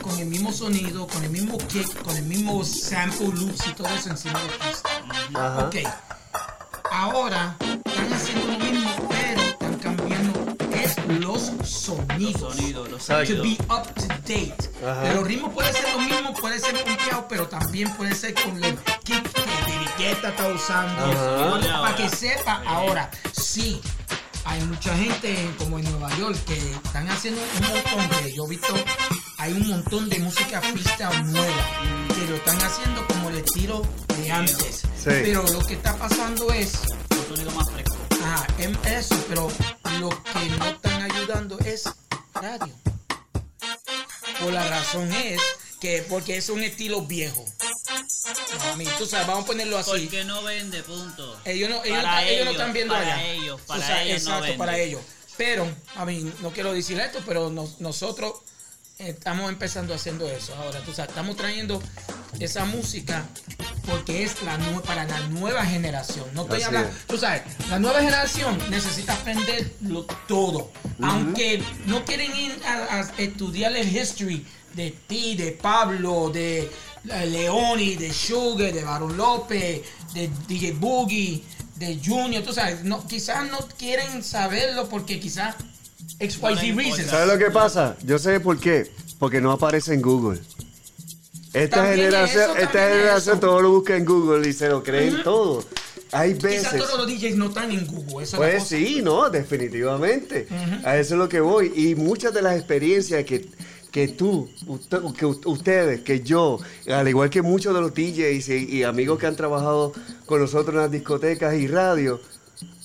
Con el mismo sonido, con el mismo kick, con el mismo sample loops y todo eso encima del freestyle. Ajá. Ok. Ahora están haciendo lo mismo, pero están cambiando es los sonidos. Los sonidos, los Exacto. To sonidos. be up to date. Ajá. Pero los ritmos puede ser lo mismo, puede ser punteado, pero también puede ser con el kick que está usando. Para que sepa ahora, sí. Hay mucha gente como en Nueva York que están haciendo un montón de, yo he visto, hay un montón de música freestyle nueva que lo están haciendo como el estilo de antes. Sí. Pero lo que está pasando es, Un sonido más fresco. ajá, em- eso, pero lo que no están ayudando es radio. Por la razón es que porque es un estilo viejo. Mí, tú sabes, vamos a ponerlo así. Porque no vende, punto. Ellos no, ellos, Para no- ellos no ellos, están viendo para allá. ellos, para ellos no Exacto, para ellos. Pero, a mí, no quiero decir esto, pero nos- nosotros estamos empezando haciendo eso. Ahora, tú sabes, estamos trayendo esa música porque es la para la nueva generación. No estoy Así hablando, es. tú sabes, la nueva generación necesita aprenderlo todo. Aunque no quieren ir a, a estudiar el history de ti, de Pablo, de eh, Leoni, de Sugar, de Baron López, de DJ Boogie, de Junior, tú sabes, no, quizás no quieren saberlo porque quizás XYZ reasons. ¿Sabes lo que pasa? Yo sé por qué. Porque no aparece en Google. Esta También generación, eso, esta generación eso. todo lo busca en Google y se lo creen todo. Hay Quizás veces. todos los DJs no están en Google. Eso es la Pues cosa. sí, no, definitivamente. A eso es lo que voy. Y muchas de las experiencias que, que tú, usted- que ustedes, que yo, al igual que muchos de los DJs y, y amigos que han trabajado con nosotros en las discotecas y radio,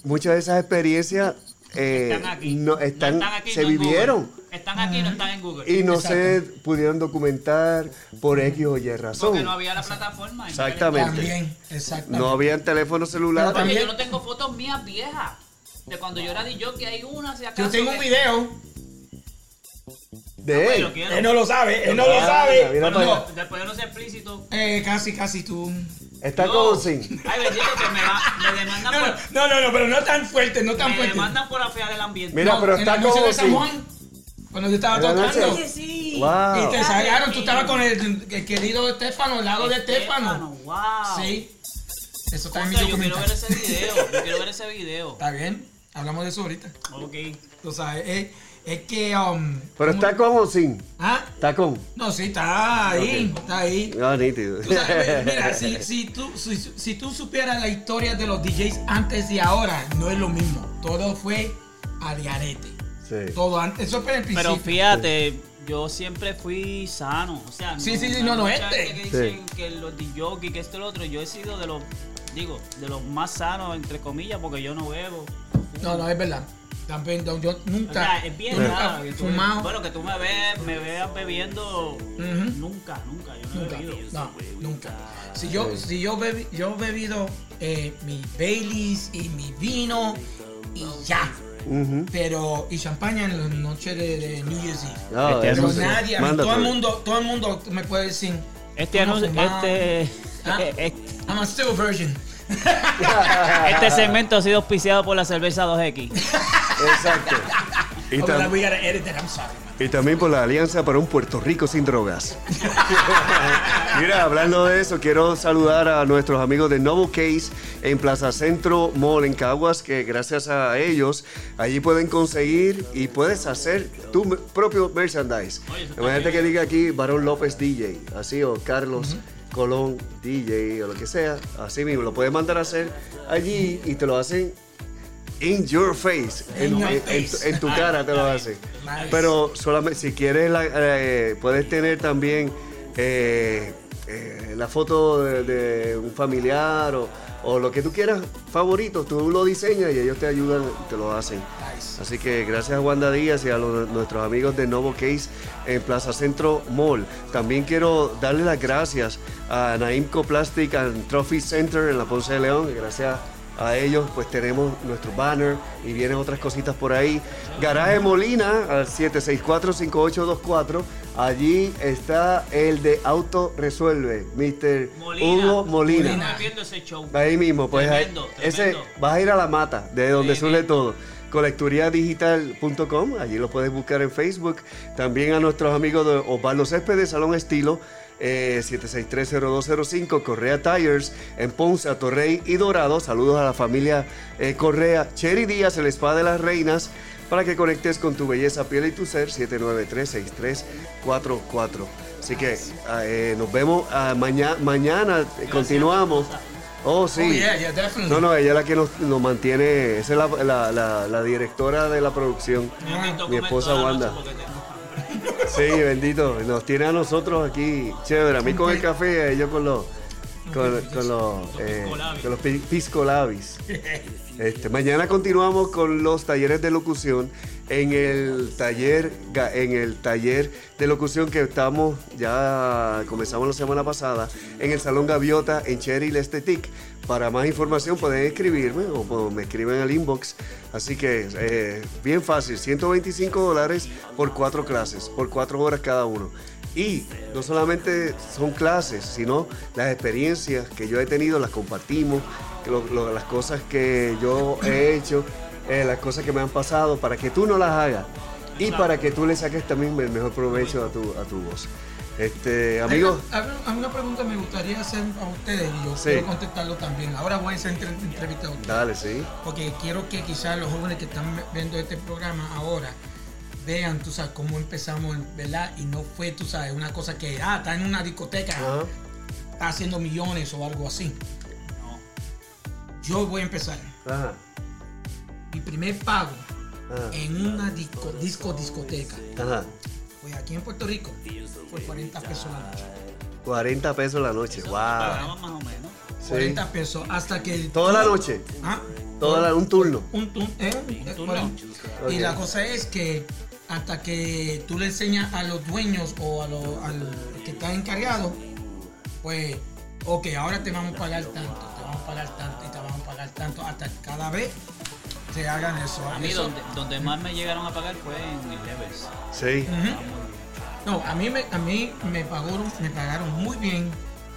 muchas de esas experiencias eh, Están aquí. no, No están, aquí, se no en Google. vivieron. Están aquí, no están en Google. Y no Exacto. se pudieron documentar por X o Y razón. Porque no había la plataforma. Exactamente. También, exactamente. No habían teléfono celular. Pero También- yo no tengo fotos mías viejas. De cuando yo era DJ, que hay una, si acaso. Yo tengo un que- video. De Pues, él. no lo sabe, él no lo Ah, sabe. Bueno, no, después de no ser explícito. Eh, casi, casi tú. Está No. sin. Ay, bendito, que me, va, me demandan No, por. no, no, no, pero no tan fuerte, no tan Me fuerte. demandan por afear el ambiente. Mira, No, pero está San Juan, cuando yo estaba tocando. Oye, sí. Wow. Y te sacaron, tú estabas con el, el querido Estefano, al lado de Estefano. Wow. Sí. Eso está en mi yo quiero ver ese video. Yo quiero ver ese video. Está bien, hablamos de eso ahorita. Ok. Tú sabes, es, es que. Um, Pero ¿cómo- está como sin. ¿Ah? Está con. No, sí, está ahí, Ok. está ahí. Ah, nítido. Tú sabes, mira, si, si tú, si, si tú supieras la historia de los DJs antes y ahora, no es lo mismo. Todo fue a diarete. Sí. Todo antes, eso fue el principio. Pero fíjate, yo siempre fui sano. O sea, Sí, sí, sí, no, no, este. gente que dicen que los DJ, que esto y lo otro, yo he sido de los, digo, de los más sanos, entre comillas, porque yo no bebo. No, no, es verdad. También, no, yo O nunca, sea, es bien yo nunca raro. que tú- fumado. Bueno, que tú me ves, me veas bebiendo. Nunca, nunca. Yo no Nunca, he bebido. no, nunca. Si yo, si yo, bebi- yo he bebido eh, mi Baileys y mi vino y ya. Pero, y champaña en la noche de, de New Year's Eve. Ah, Este Pero nadie, Mándate. todo el mundo, todo el mundo me puede decir. Este "Tú no anuncio, fumabas". este, Ah. eh, eh, I'm a still virgin. este segmento ha sido auspiciado por la cerveza 2X. Exacto. Y tam-. Y también por la Alianza para un Puerto Rico sin drogas. Mira, hablando de eso, quiero saludar a nuestros amigos de Novo Case en Plaza Centro Mall en Caguas, que gracias a ellos allí pueden conseguir y puedes hacer tu propio merchandise. Imagínate que diga aquí Barón López DJ, así, o Carlos Colón DJ, o lo que sea, así mismo, lo puedes mandar a hacer allí y te lo hacen in your face, en, your face. tu- en tu cara te lo hacen. Nice. Pero solamente si quieres, la- eh, puedes tener también eh, eh, la foto de, de un familiar o, o lo que tú quieras favorito, tú lo diseñas y ellos te ayudan y te lo hacen. Nice. Así que gracias a Wanda Díaz y a los- nuestros amigos de Novo Case en Plaza Centro Mall. También quiero darle las gracias a Naimco Plastic and Trophy Center en la Ponce de León. Gracias a ellos pues tenemos nuestro banner y vienen otras cositas por ahí. Garaje Molina al 764-5824. Allí está el de Auto Resuelve, Mr. Molina. Hugo Molina. Estuve viendo ese show. Ahí mismo, pues ahí- Tremendo, ese vas a ir a la mata, de donde surge todo. Colecturiadigital.com, allí lo puedes buscar en Facebook. También a nuestros amigos de Osvaldo Céspedes, Salón Estilo, eh, 7630205, Correa Tires, en Ponce, Atorrey y Dorado. Saludos a la familia eh, Correa, Cherry Díaz, el Spa de las Reinas, para que conectes con tu belleza, piel y tu ser, 793-6344. Así que eh, nos vemos ah, maña- mañana, eh, continuamos. Oh, sí. Oh, yeah, yeah. No, no, ella es la que nos, nos mantiene, esa es la, la- la- la directora de la producción, mi esposa Wanda. Sí, bendito, nos tiene a nosotros aquí, chévere, a mí con el café, a ellos con los, con, con los, eh, con los pi- pisco labis. Este, mañana continuamos con los talleres de locución en el taller en el taller de locución que estamos ya comenzamos la semana pasada en el Salón Gaviota en Cherry Estetic. Para más información pueden escribirme o me escriben al inbox. Así que eh, bien fácil, 125 dólares por cuatro clases, por cuatro horas cada uno. Y no solamente son clases, sino las experiencias que yo he tenido, las compartimos, lo- lo- las cosas que yo he hecho, eh, las cosas que me han pasado, para que tú no las hagas y para que tú le saques también el mejor provecho a tu, a tu voz. Este, amigos, Hay una, pregunta que me gustaría hacer a ustedes y yo Sí. quiero contestarlo también. Ahora voy a hacer entre- entrevista a ustedes. dale, sí. Porque quiero que quizás los jóvenes que están viendo este programa ahora vean, tú sabes, cómo empezamos, ¿verdad? Y no fue, tú sabes, una cosa que, ah, está en una discoteca, está haciendo millones o algo así. Yo voy a empezar. Ajá. Mi primer pago Ajá. en una disco, disco discoteca Ajá. fue aquí en Puerto Rico. Fue 40 pesos la noche. 40 pesos la noche. Wow. Pagamos más o menos. Sí. 40 pesos hasta que... Toda la noche. Ah, Toda la, un turno. un turno. eh, turno. bueno, Y la cosa es que hasta que tú le enseñas a los dueños o a lo- al que está encargado, pues, ok, ahora te vamos a pagar tanto, a pagar tanto y te vamos a pagar tanto, hasta cada vez se hagan eso. A mí Eso- donde, donde más me llegaron a pagar fue en el Levels. Sí. No, a mí me, a mí me pagaron, me pagaron muy bien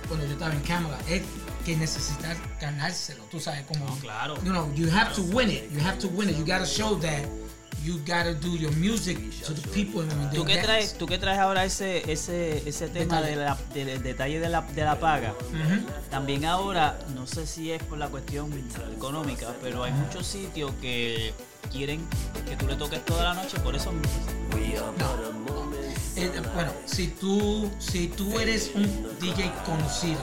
cuando yo estaba en Camelot. Es que necesitas ganárselo, tú sabes como. No, claro. You know, you have to win it. You have to win it. You gotta show that you gotta do your music to the people and ¿Tú qué traes, tú qué traes ahora ese, ese, ese tema Detalle. de la- del detalle de la, de la paga? Ujú. También ahora, no sé si es por la cuestión económica, pero hay muchos sitios que quieren que tú le toques toda la noche, por eso Eh, bueno, si tú, si tú eres un DJ conocido,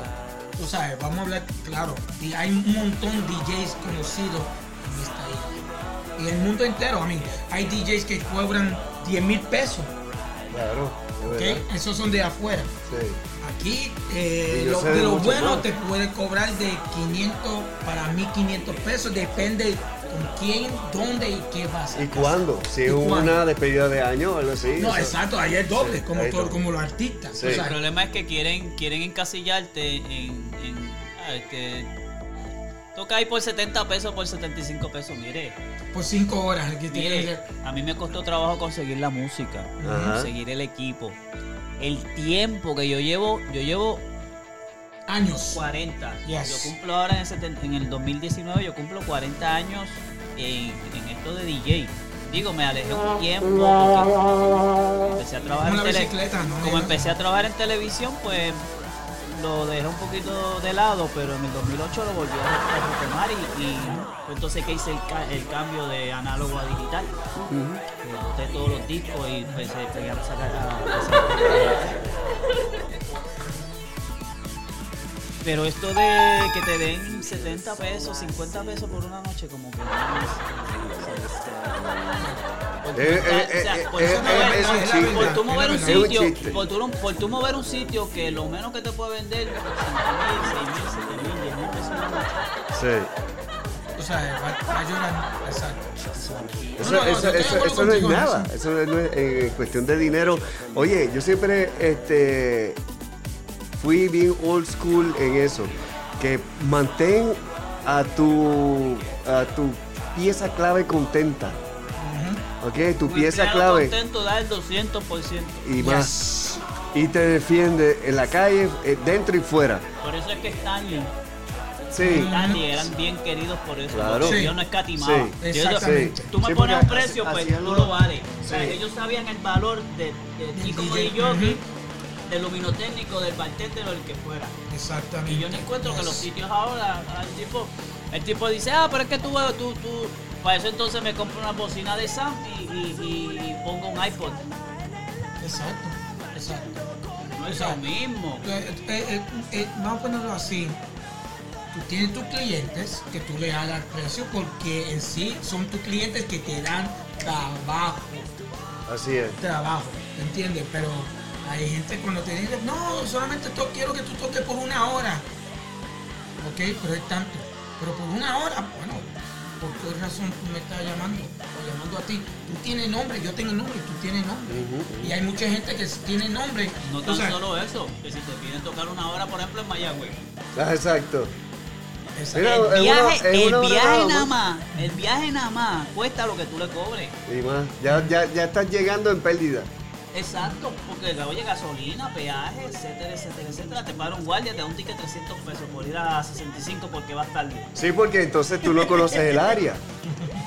tú sabes, vamos a hablar claro, y hay un montón de DJs conocidos. Y el mundo entero, a mí, hay DJs que cobran 10 mil pesos, Claro. ¿ok? de verdad. Esos son de afuera. Sí. Aquí, eh, lo- de lo bueno más. te puede cobrar de 500 para 1500 pesos, depende con quién, dónde y qué vas a ¿Y cuándo? Si ¿Y es cuándo? una despedida de año o algo así. No, eso- exacto, ahí es doble, Sí, como, todo- doble. como los artistas. Sí. o el problema es que quieren, quieren encasillarte en, en ah, que toca ahí por 70 pesos, por 75 pesos, mire. por 5 horas. el que tiene que Mire, a mí me costó trabajo conseguir la música, Ajá. conseguir el equipo. El tiempo que yo llevo, yo llevo años. 40. Yes. Yo cumplo ahora en el, seten- en el 2019, yo cumplo 40 años en, en esto de DJ. digo, me alejé un tiempo porque empecé a trabajar en tele- ¿no? Como empecé a trabajar en televisión, pues lo dejé un poquito de lado, pero en el 2008 lo volví a re- a retomar y, entonces que hice el, ca- el cambio de análogo a digital. Boté todos los discos y empecé a sacar a- Pero esto de que te den 70 pesos, 50 pesos por una noche, como que no es. Por tú Eh, eh, eh, tú mover- es un tú sitio, por tú, por tú mover un sitio que lo menos que te puede vender 5 mil, 6 mil, 7 mil, 10 mil pesos. Sí. O sea, va, a llorar. Exacto. Eso, No, es nada, eso. eso no es eh, cuestión de dinero. Oye, yo siempre este, fui bien old school en eso, que mantén a tu, a tu pieza clave contenta, ¿ok? Tu pieza clave contento da el 200%. y Yes. más. Y te defiende en la calle, eh, dentro y fuera. Por eso es que Stanley, Sí, Stanley eran bien queridos por eso. Claro. Sí. Yo no escatimaba. Sí. Yo- Exactamente. Tú me Sí, pones un precio, pues tú lo vales. O sea, Sí. ellos sabían el valor de, de ti Del como DJ. DJ, Ujú. del luminotécnico, del bartender o el que fuera. Exactamente. Y yo no encuentro que los sitios ahora, el tipo, el tipo dice, ah, pero es que tú, tú, tú, para eso entonces me compro una bocina de Sam y, y- y- y pongo un iPod. Exacto. Exacto. No es lo mismo. Eh, eh, eh, eh, vamos a ponerlo así. Tú tienes tus clientes que tú le hagas precio porque en sí son tus clientes que te dan trabajo. así es. Trabajo, ¿me entiendes? Pero hay gente cuando te dice, no, solamente to- quiero que tú toques por una hora. Ok, pero es tanto. Pero por una hora, ¿por qué razón tú me estás llamando? O llamando a ti. Tú tienes nombre, yo tengo nombre, tú tienes nombre. Y hay mucha gente que tiene nombre. No tan sabes, solo eso, que si te piden tocar una hora, por ejemplo, en Mayagüez. Ah, exacto. Exacto. El viaje, el viaje nada más, el viaje nada más cuesta lo que tú le cobres. Y más, ya, ya, ya estás llegando en pérdida. Exacto, porque oye, gasolina, peaje, etcétera, etcétera, etcétera. Te paga un guardia, te da un ticket de 300 pesos por ir a 65 porque vas tarde. Sí, porque entonces tú no conoces el área.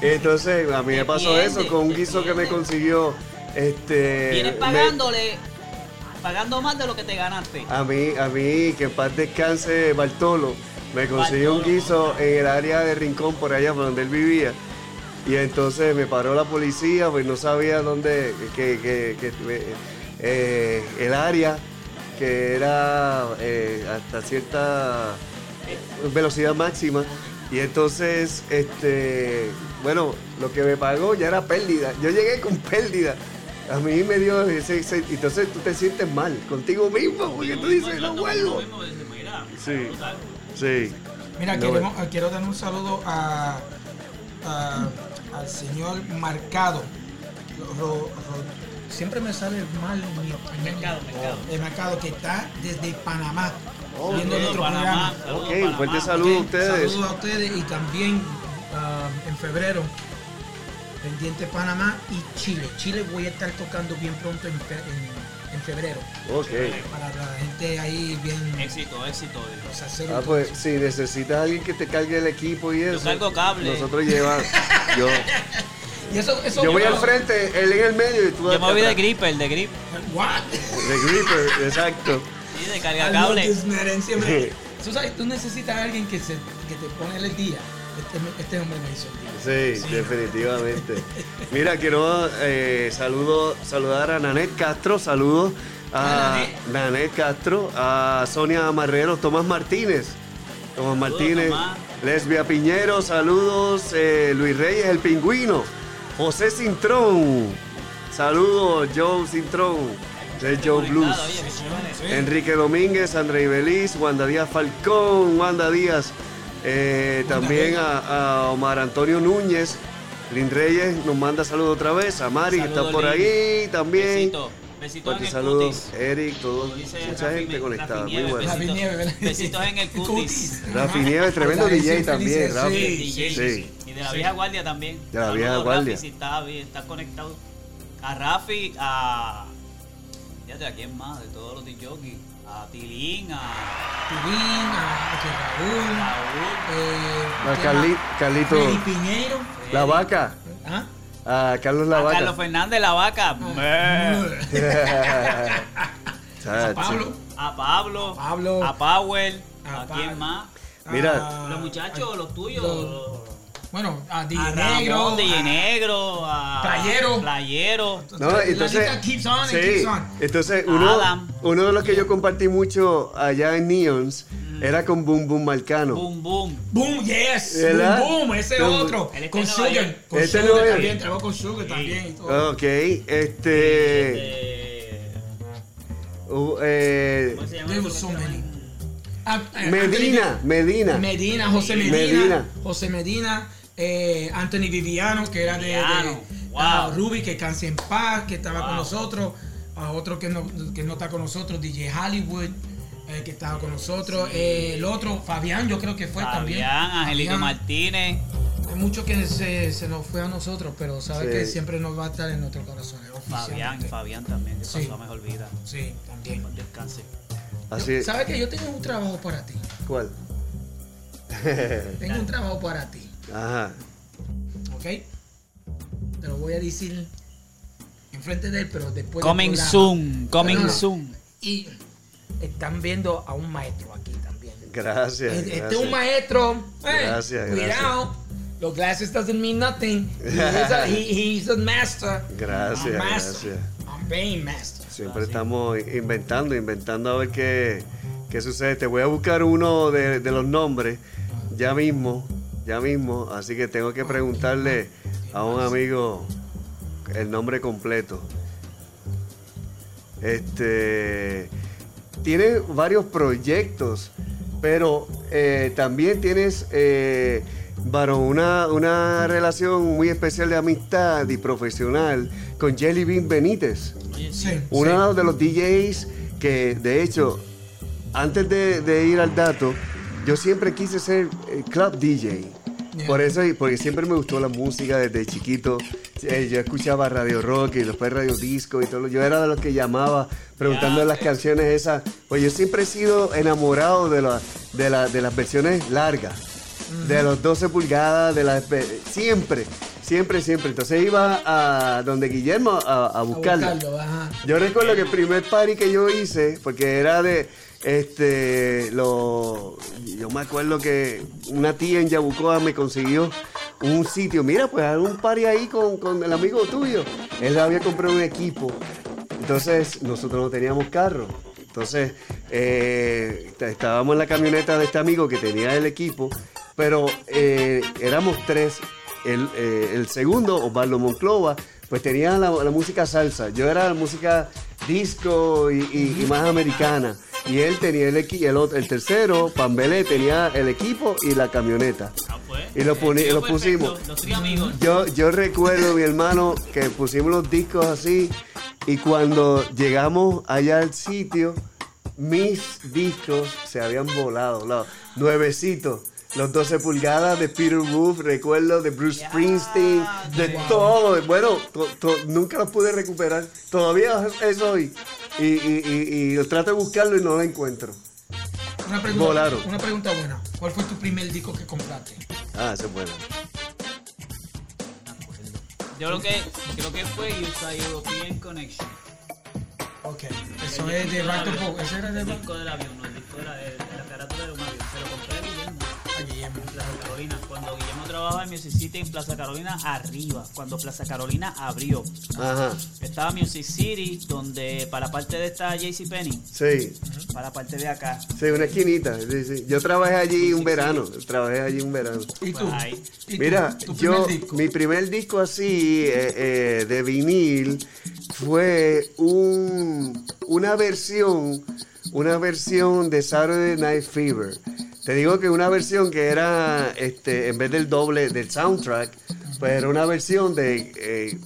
Entonces, a mí me pasó eso con un guiso que me consiguió. Este, Vienes me- pagándole, pagando más de lo que te ganaste. a mí, a mí, que en paz descanse Bartolo, me consiguió un guiso en el área de Rincón, por allá por donde él vivía. Y entonces me paró la policía, pues no sabía dónde, que, que- que, eh, el área, que era eh, hasta cierta velocidad máxima. Y entonces, este, bueno, lo que me pagó ya era pérdida. Yo llegué con pérdida. A mí me dio ese, ese- entonces tú te sientes mal contigo mismo, porque tú dices, no vuelvo. Sí. Sí. Mira, No, queremos- eh, quiero dar un saludo a, a- al señor Marcado. Ro- ro- ro- siempre me sale mal mi español. Mercado, Mercado. El Mercado, que está desde Panamá, Oh, viendo ok. nuestro Panamá, programa. saludos, Ok, Panamá. fuerte saludo a ustedes. Saludos a ustedes y también ah, en febrero, pendiente Panamá y Chile. Chile voy a estar tocando bien pronto en febrero. Ok. Para la gente ahí bien... Éxito, éxito. digo. hacer Ah, pues si necesitas alguien que te cargue el equipo y eso. cargo cable. Nosotros llevamos. Yo, Y eso, eso yo voy yo- al frente, él en el medio y tú Yo me voy de gripper, de grip. What? De gripper, exacto. Sí, de carga cable. Tú sabes, tú necesitas a alguien que, se, que te pone el día. Este, este hombre me hizo el día. Sí, definitivamente. Mira, quiero eh, saludo, saludar a Nanet Castro, saludos a Nanet Castro, a Sonia Marrero, Tomás Martínez, Tomás Martínez, Tomás. Lesbia Piñero, saludos, eh, Luis Reyes, el pingüino, José Cintrón, saludos, Joe Cintrón, de Joe Blues. Oye. Enrique Domínguez, André Beliz, Wanda Díaz Falcón, Wanda Díaz, eh, también a, a Omar Antonio Núñez, Lin Reyes nos manda saludos otra vez, a Mari que está por Lin. ahí también. Besito, besito Fuerte en el saludos, cutis. Eric, dice mucha Rafi- gente conectada, Rafi muy bueno. Rafi Besitos- besitos en el cutis. Rafi Nieves, tremendo DJ también, Rafi. sí, DJ. Sí. Y de la vieja guardia también. De la vieja guardia. Rafi, si está, bien, está conectado. A Rafi, a. Fíjate, ¿a quién más? De todos los DJs. A Tilín, a Tubín, a a Raúl, Raúl. eh, A. Carlito, Piñero. la vaca, ¿Ah? a Carlos A Lavaca. Carlos Fernández La Vaca. Chacho. Pablo. A Pablo. Pablo. A Power. A ¿A quién más? Mira. a- Los muchachos, los tuyos. los- Bueno, a DJ a Negro. Ramón, DJ a- Negro. A Playero. Playero. No, La entonces, lista keeps on and sí, keeps on. entonces uno, Adam. uno de los que yo compartí mucho allá en Neons era con Boom Boom Marcano. Boom, boom. Boom, yes. ¿Verdad? Boom, boom, ese Boom. otro. Él Con Sugar. Con Este Sugar también. Trabajó con Sugar Sí. también. y todo. Ok, este. Uh, eh, ¿Cómo se llama? En- Ah, eh, Medina, Medina. Medina, José Medina. Medina. José Medina. Eh, Anthony Viviano, que era de, de wow. ah, Ruby, que canse en paz, que estaba con nosotros. A otro que no, que no está con nosotros, DJ Hollywood, eh, que estaba con nosotros. Eh, el otro, Fabián, yo creo que fue también. Fabián, Angelito Fabián. Martínez. Hay mucho que se, se nos fue a nosotros, pero sabe Sí. que siempre nos va a estar en nuestro corazón. Fabián. Fabián también, que Sí. pasó a mejor vida. Sí, también. Descanse. Así, ¿Sabes que yo tengo un trabajo para ti? ¿Cuál? Tengo un trabajo para ti, Ajá. ¿ok? Te lo voy a decir enfrente de él, pero después Coming programa. soon, coming No, no. soon. Y están viendo a un maestro aquí también. Gracias. Este es gracias. un maestro. eh, Gracias, Cuidado. Los glasses doesn't mean nothing. He a, he- he's a master. Gracias, A master. gracias. I'm being master. Siempre estamos inventando, inventando a ver qué, qué sucede. Te voy a buscar uno de, de los nombres ya mismo, ya mismo. Así que tengo que preguntarle a un amigo el nombre completo. Este tiene varios proyectos, pero eh, también tienes eh, varón, una, una relación muy especial de amistad y profesional con Jelly Bean Benítez. Sí. Uno de los DJs que, de hecho, antes de, de ir al dato, yo siempre quise ser eh, club DJ. Por eso, y porque siempre me gustó la música desde chiquito. Eh, yo escuchaba radio rock y después radio disco y todo. lo- Yo era de los que llamaba preguntando las canciones esas. Pues yo siempre he sido enamorado de, la, de, la- de las versiones largas. De los 12 pulgadas, de las... Siempre, siempre, siempre. Entonces iba a donde Guillermo a, a A buscarla. buscarlo, ajá. Yo recuerdo que el primer party que yo hice, porque era de, este, lo, yo me acuerdo que una tía en Yabucoa me consiguió un sitio, mira, pues hay un party ahí con, con el amigo tuyo. Él había comprado un equipo, entonces nosotros no teníamos carro. Entonces eh, estábamos en la camioneta de este amigo que tenía el equipo, pero eh, éramos tres. El, eh, el segundo, Osvaldo Monclova, pues tenía la, música salsa. Yo era la música disco y más americana. Y él tenía el equipo, el, otro- el tercero, Pambelé, tenía el equipo y la camioneta. Ah, pues. Y lo poni- lo pusimos. Los tres amigos. Yo, yo recuerdo, mi hermano, que pusimos los discos así y cuando llegamos allá al sitio, mis discos se habían volado, los nuevecitos. Los 12 pulgadas de Peter Wolf, recuerdo de Bruce Springsteen, de wow. todo. Bueno, to- to- nunca los pude recuperar. Todavía es hoy. Y, y, y, y yo trato de buscarlo y no lo encuentro. Una pregunta, Volaron. una pregunta buena. ¿Cuál fue tu primer disco que compraste? Ah, eso es bueno. Yo lo que creo que fue USA European Connection. Ok. Eso El es de del. Pop. Ese era de El disco del avión, no, el disco de la, de la carátula de un avión. Se lo compré a Guillermo. a Guillermo. en Plaza Carolina. Cuando Guillermo trabajaba en Music City en Plaza Carolina, arriba. Cuando Plaza Carolina abrió. Ajá, Estaba Music City, donde para la parte de esta JCPenney, sí. para la parte de acá. Sí, una esquinita. sí, sí. Yo trabajé allí un verano. Trabajé allí un verano. ¿Y tú? ¿Y tú? Mira, ¿Tu yo, primer disco? mi primer disco así eh, eh, de vinil fue un, una versión, una versión de Saturday Night Fever. Te digo que una versión que era, este, en vez del doble del soundtrack, pues era una versión de, eh,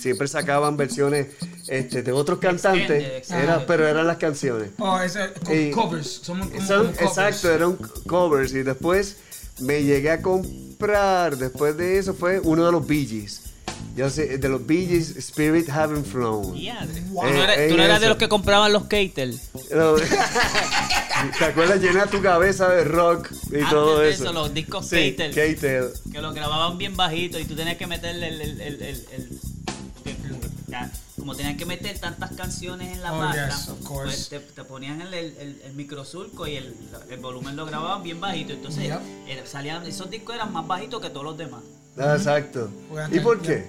siempre sacaban versiones este, de otros cantantes, Extended, extended. era, pero eran las canciones. Oh, con Y- covers. Son- covers. exacto, eran covers y después me llegué a comprar, después de eso fue uno de los Bee Gees. Yo sé, de los Bee Gees, Spirit Haven't Flown. Diadre. Wow. Tú no eres, Eh, tú no eras de los que compraban los Keitel. No. ¿Te acuerdas? Llena tu cabeza de rock y Antes todo eso. eso, los discos sí, Keitel. Keitel. que lo grababan bien bajito y tú tenías que meterle el, el, el, el- el- que- ya, como tenían que meter tantas canciones en la Oh, pasta, yes, pues te, te ponían el, el, el, el microsurco y el, el volumen lo grababan bien bajito. Entonces Yep. salían, esos discos eran más bajitos que todos los demás. Ah, exacto. ¿Y por qué?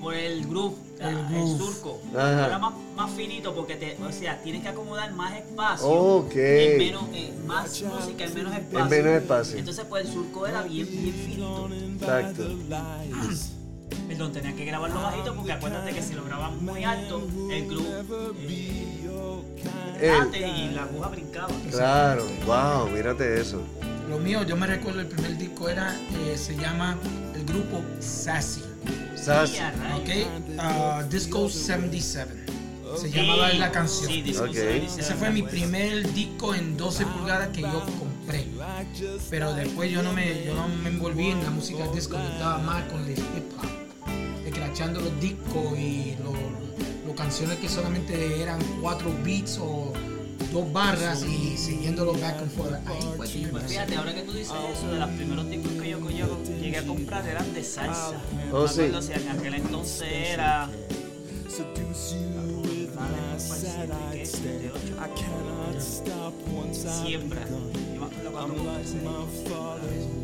Por el groove, El el, groove. surco. Ajá. Era más, más finito porque te, o sea, tienes que acomodar más espacio. Ok. En menos, eh, más música en menos espacio. En menos espacio. Entonces pues el surco era bien, bien finito. Exacto. Perdón, tenían que grabarlo bajito porque acuérdate que si lo graban muy alto, el groove eh, El- y la aguja brincaba. claro. Wow, mírate eso. Lo mío, yo me recuerdo el primer disco era, eh, se llama el grupo Sassy. Rayos. ¿Ok? Ah, Disco 77. Se llamaba la canción. Sí, disco Ok. 77. Ese fue mi primer disco en 12 pulgadas que yo compré. Pero después yo no me, yo no me envolví en la música disco, yo estaba más con el hip hop. Escrachando los discos y los canciones que solamente eran cuatro beats o dos barras y siguiéndolo back and forth. Ahí fue Pues fíjate, ahora que tú dices eso, de los primeros discos que yo, yo llegué a comprar eran de salsa. Oh, Me sí. acuerdo si en aquel entonces era. Siembra.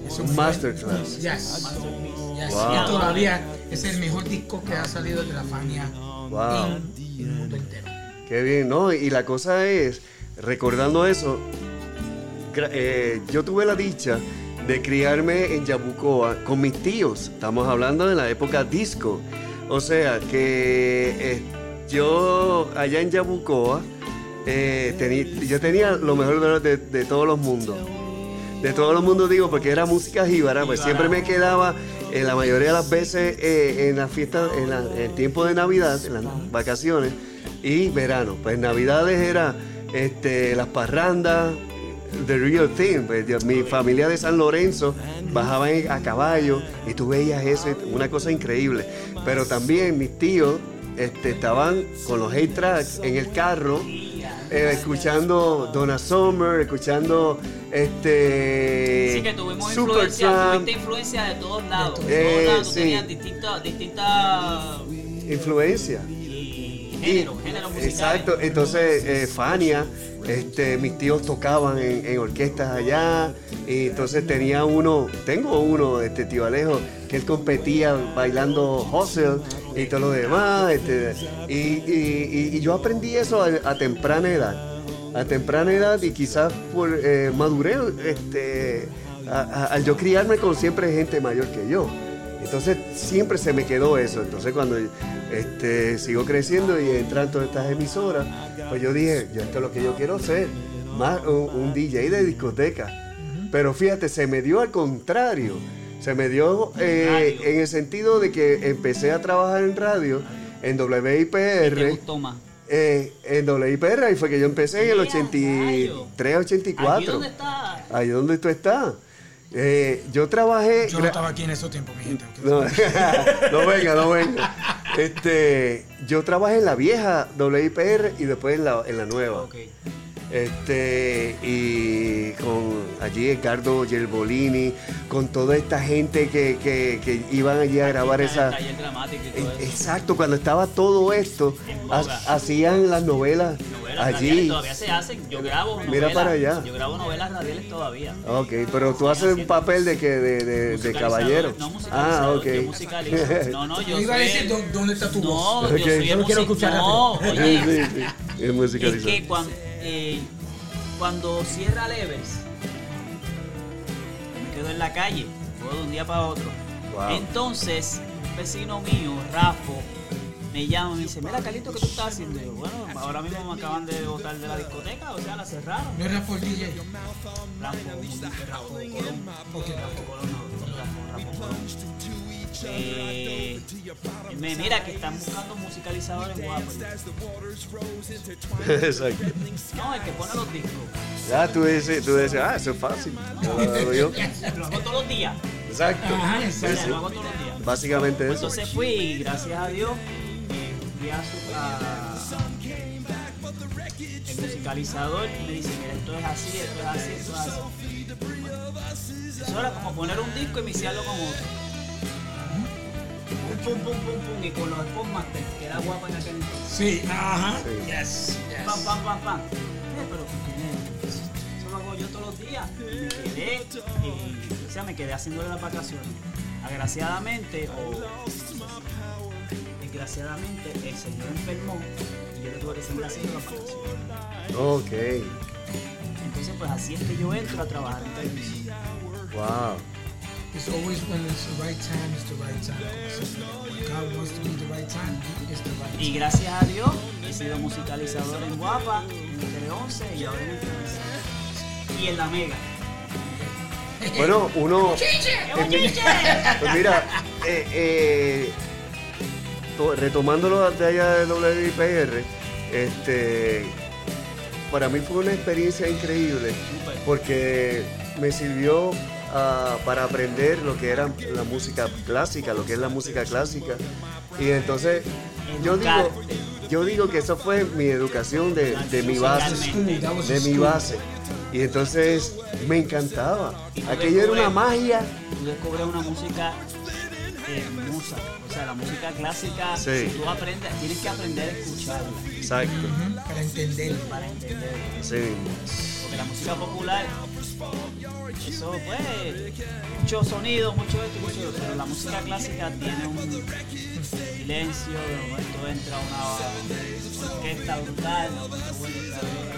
Eso Un masterclass. Yes. Yes. Wow. Y todavía es el mejor disco que ha salido de la Fania Wow. en el mundo entero. Qué bien, ¿no? Y la cosa es, recordando eso, eh, yo tuve la dicha de criarme en Yabucoa con mis tíos. Estamos hablando de la época disco. O sea que eh, yo allá en Yabucoa, eh, tení- yo tenía lo mejor de, de- todos los mundos. De todos los mundos digo, porque era música jíbara, pues siempre me quedaba eh, la mayoría de las veces en las fiestas, en, la- en el tiempo de Navidad, en las vacaciones y verano. Pues Navidades era este, las parrandas, the real thing. Pues, mi familia de San Lorenzo bajaba en- a caballo y tú veías eso, una cosa increíble. Pero también mis tíos este, estaban con los hate tracks en el carro eh, escuchando Donna Summer, escuchando este Sí, que tuvimos Supertramp. influencia, tuviste influencia de todos lados. De Eh, todos lados, tú sí. tenías distintas, distintas influencia. Exacto, entonces eh, Fania, este, mis tíos tocaban en, en orquestas allá, y entonces tenía uno, tengo uno, este tío Alejo, que él competía bailando hustle y todo lo demás, este, y, y- y- y yo aprendí eso a, a temprana edad, a temprana edad y quizás por eh, madurez, este, al yo criarme con siempre gente mayor que yo. Entonces siempre se me quedó eso. Entonces cuando este, sigo creciendo y entran todas estas emisoras, pues yo dije, yo esto es lo que yo quiero hacer, más un, un DJ de discoteca. Pero fíjate, se me dio al contrario. Se me dio eh, en el sentido de que empecé a trabajar en radio, en ¿Te WIPR. eh, en WIPR, y fue que yo empecé en el ¡Ya, 83, ¿Allí 84. dónde está? Ahí donde tú estás. Eh, yo trabajé. Yo no estaba aquí en esos tiempos, mi gente. no, no venga, no venga. Este, yo trabajé en la vieja WIPR y después en la, en la nueva. Ok. Este, y con allí Edgardo Gerbolini, con toda esta gente que, que- que iban allí a grabar esa. el taller dramático y todo Eh, eso. Exacto, cuando estaba todo esto, ha- hacían las novelas, Novelas allí. radiales todavía se hacen. Yo grabo novelas. Mira para allá. Yo grabo novelas radiales todavía. Ok, pero tú haces un papel de que de, de- de caballero. No ah, ok. yo musicalizo. No, no, yo Yo iba a soy decir el- dó- dónde está tu no, voz. Ok. yo soy Yo el lo quiero escuchar No, oye, Sí, sí, es es musicalizado. que cuando, eh, cuando cierra Levers, me quedo en la calle, puedo de un día para otro. Wow. Entonces, un vecino mío, Rafo, me llama y me dice, mira Carlito, ¿qué tú estás haciendo? Y yo, bueno, ahora mismo me acaban de botar de la discoteca, o sea, la cerraron. No era por DJ. Rafo Colón. No, Rafo Colón. Eh, me mira que están buscando musicalizadores guapos. Exacto. No, el que pone los discos. Ya tú dices, tú dices, ah, eso es fácil. Yo lo hago yo. Lo hago todos los días. Exacto. Ajá, lo hago todos los días. básicamente eso. Entonces fui y gracias a Dios eh, fui a su a- el musicalizador y me dice, mira, esto es así, esto es así, esto es así. Eso era como poner un disco y iniciarlo con otro. Pum, pum, pum, pum, y con los Spotmaster, que era guapa en aquel entonces. Sí, ajá. Sí. Yes, Pam, yes. pam, pam, pam. Eh, pero eso lo hago yo todos los días. Y me quedé, y, o sea, me quedé haciéndole las vacaciones. Agraciadamente, o desgraciadamente, el señor enfermó y yo le tuve que seguir haciendo las vacaciones. Ok, Entonces, pues así es que yo entro a trabajar en televisión. wow. It's always when it's the right time, it's the right time. Como siempre. When God wants to be the right time, it's the right Y gracias a Dios, he sido musicalizador en Guapa, en Tele 11 y ahora en Entrevista. Y en La Mega. Bueno, uno... ¡Qué bochinche! Pues mira, eh, eh, to- retomándolo de allá de WIPR, este, para mí fue una experiencia increíble porque me sirvió ah, para aprender lo que era la música clásica, lo que es la música clásica. Y entonces yo digo, yo digo que eso fue mi educación de, de mi base de mi base. Y entonces me encantaba. Aquello era una magia. tú descubres una música hermosa. O sea, la música clásica, Sí. si tú aprendes, tienes que aprender a escucharla Exacto. Para entenderlo. para entenderla. Sí. Porque la música popular, eso pues, mucho sonido, mucho esto mucho pero la música clásica tiene un silencio, de momento entra una orquesta brutal,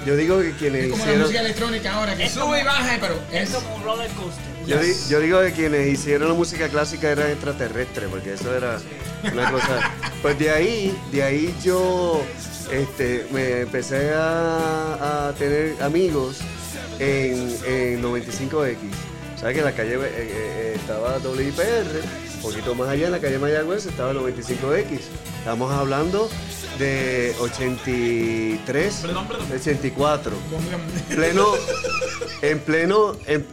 Yo digo que quienes Es como la hicieron, música electrónica ahora, que Es sube como- y baja, pero es es... como un roller coaster. yo, di- yo digo que quienes hicieron la música clásica eran extraterrestres, porque eso era una cosa. Pues de ahí, de ahí yo este, me empecé a, a tener amigos en, en 95X. ¿Sabes que en la calle eh, eh, estaba WIPR? Un poquito más allá, en la calle Mayagüez, estaba 95X. Estamos hablando de 83, 84 pleno, en pleno, en,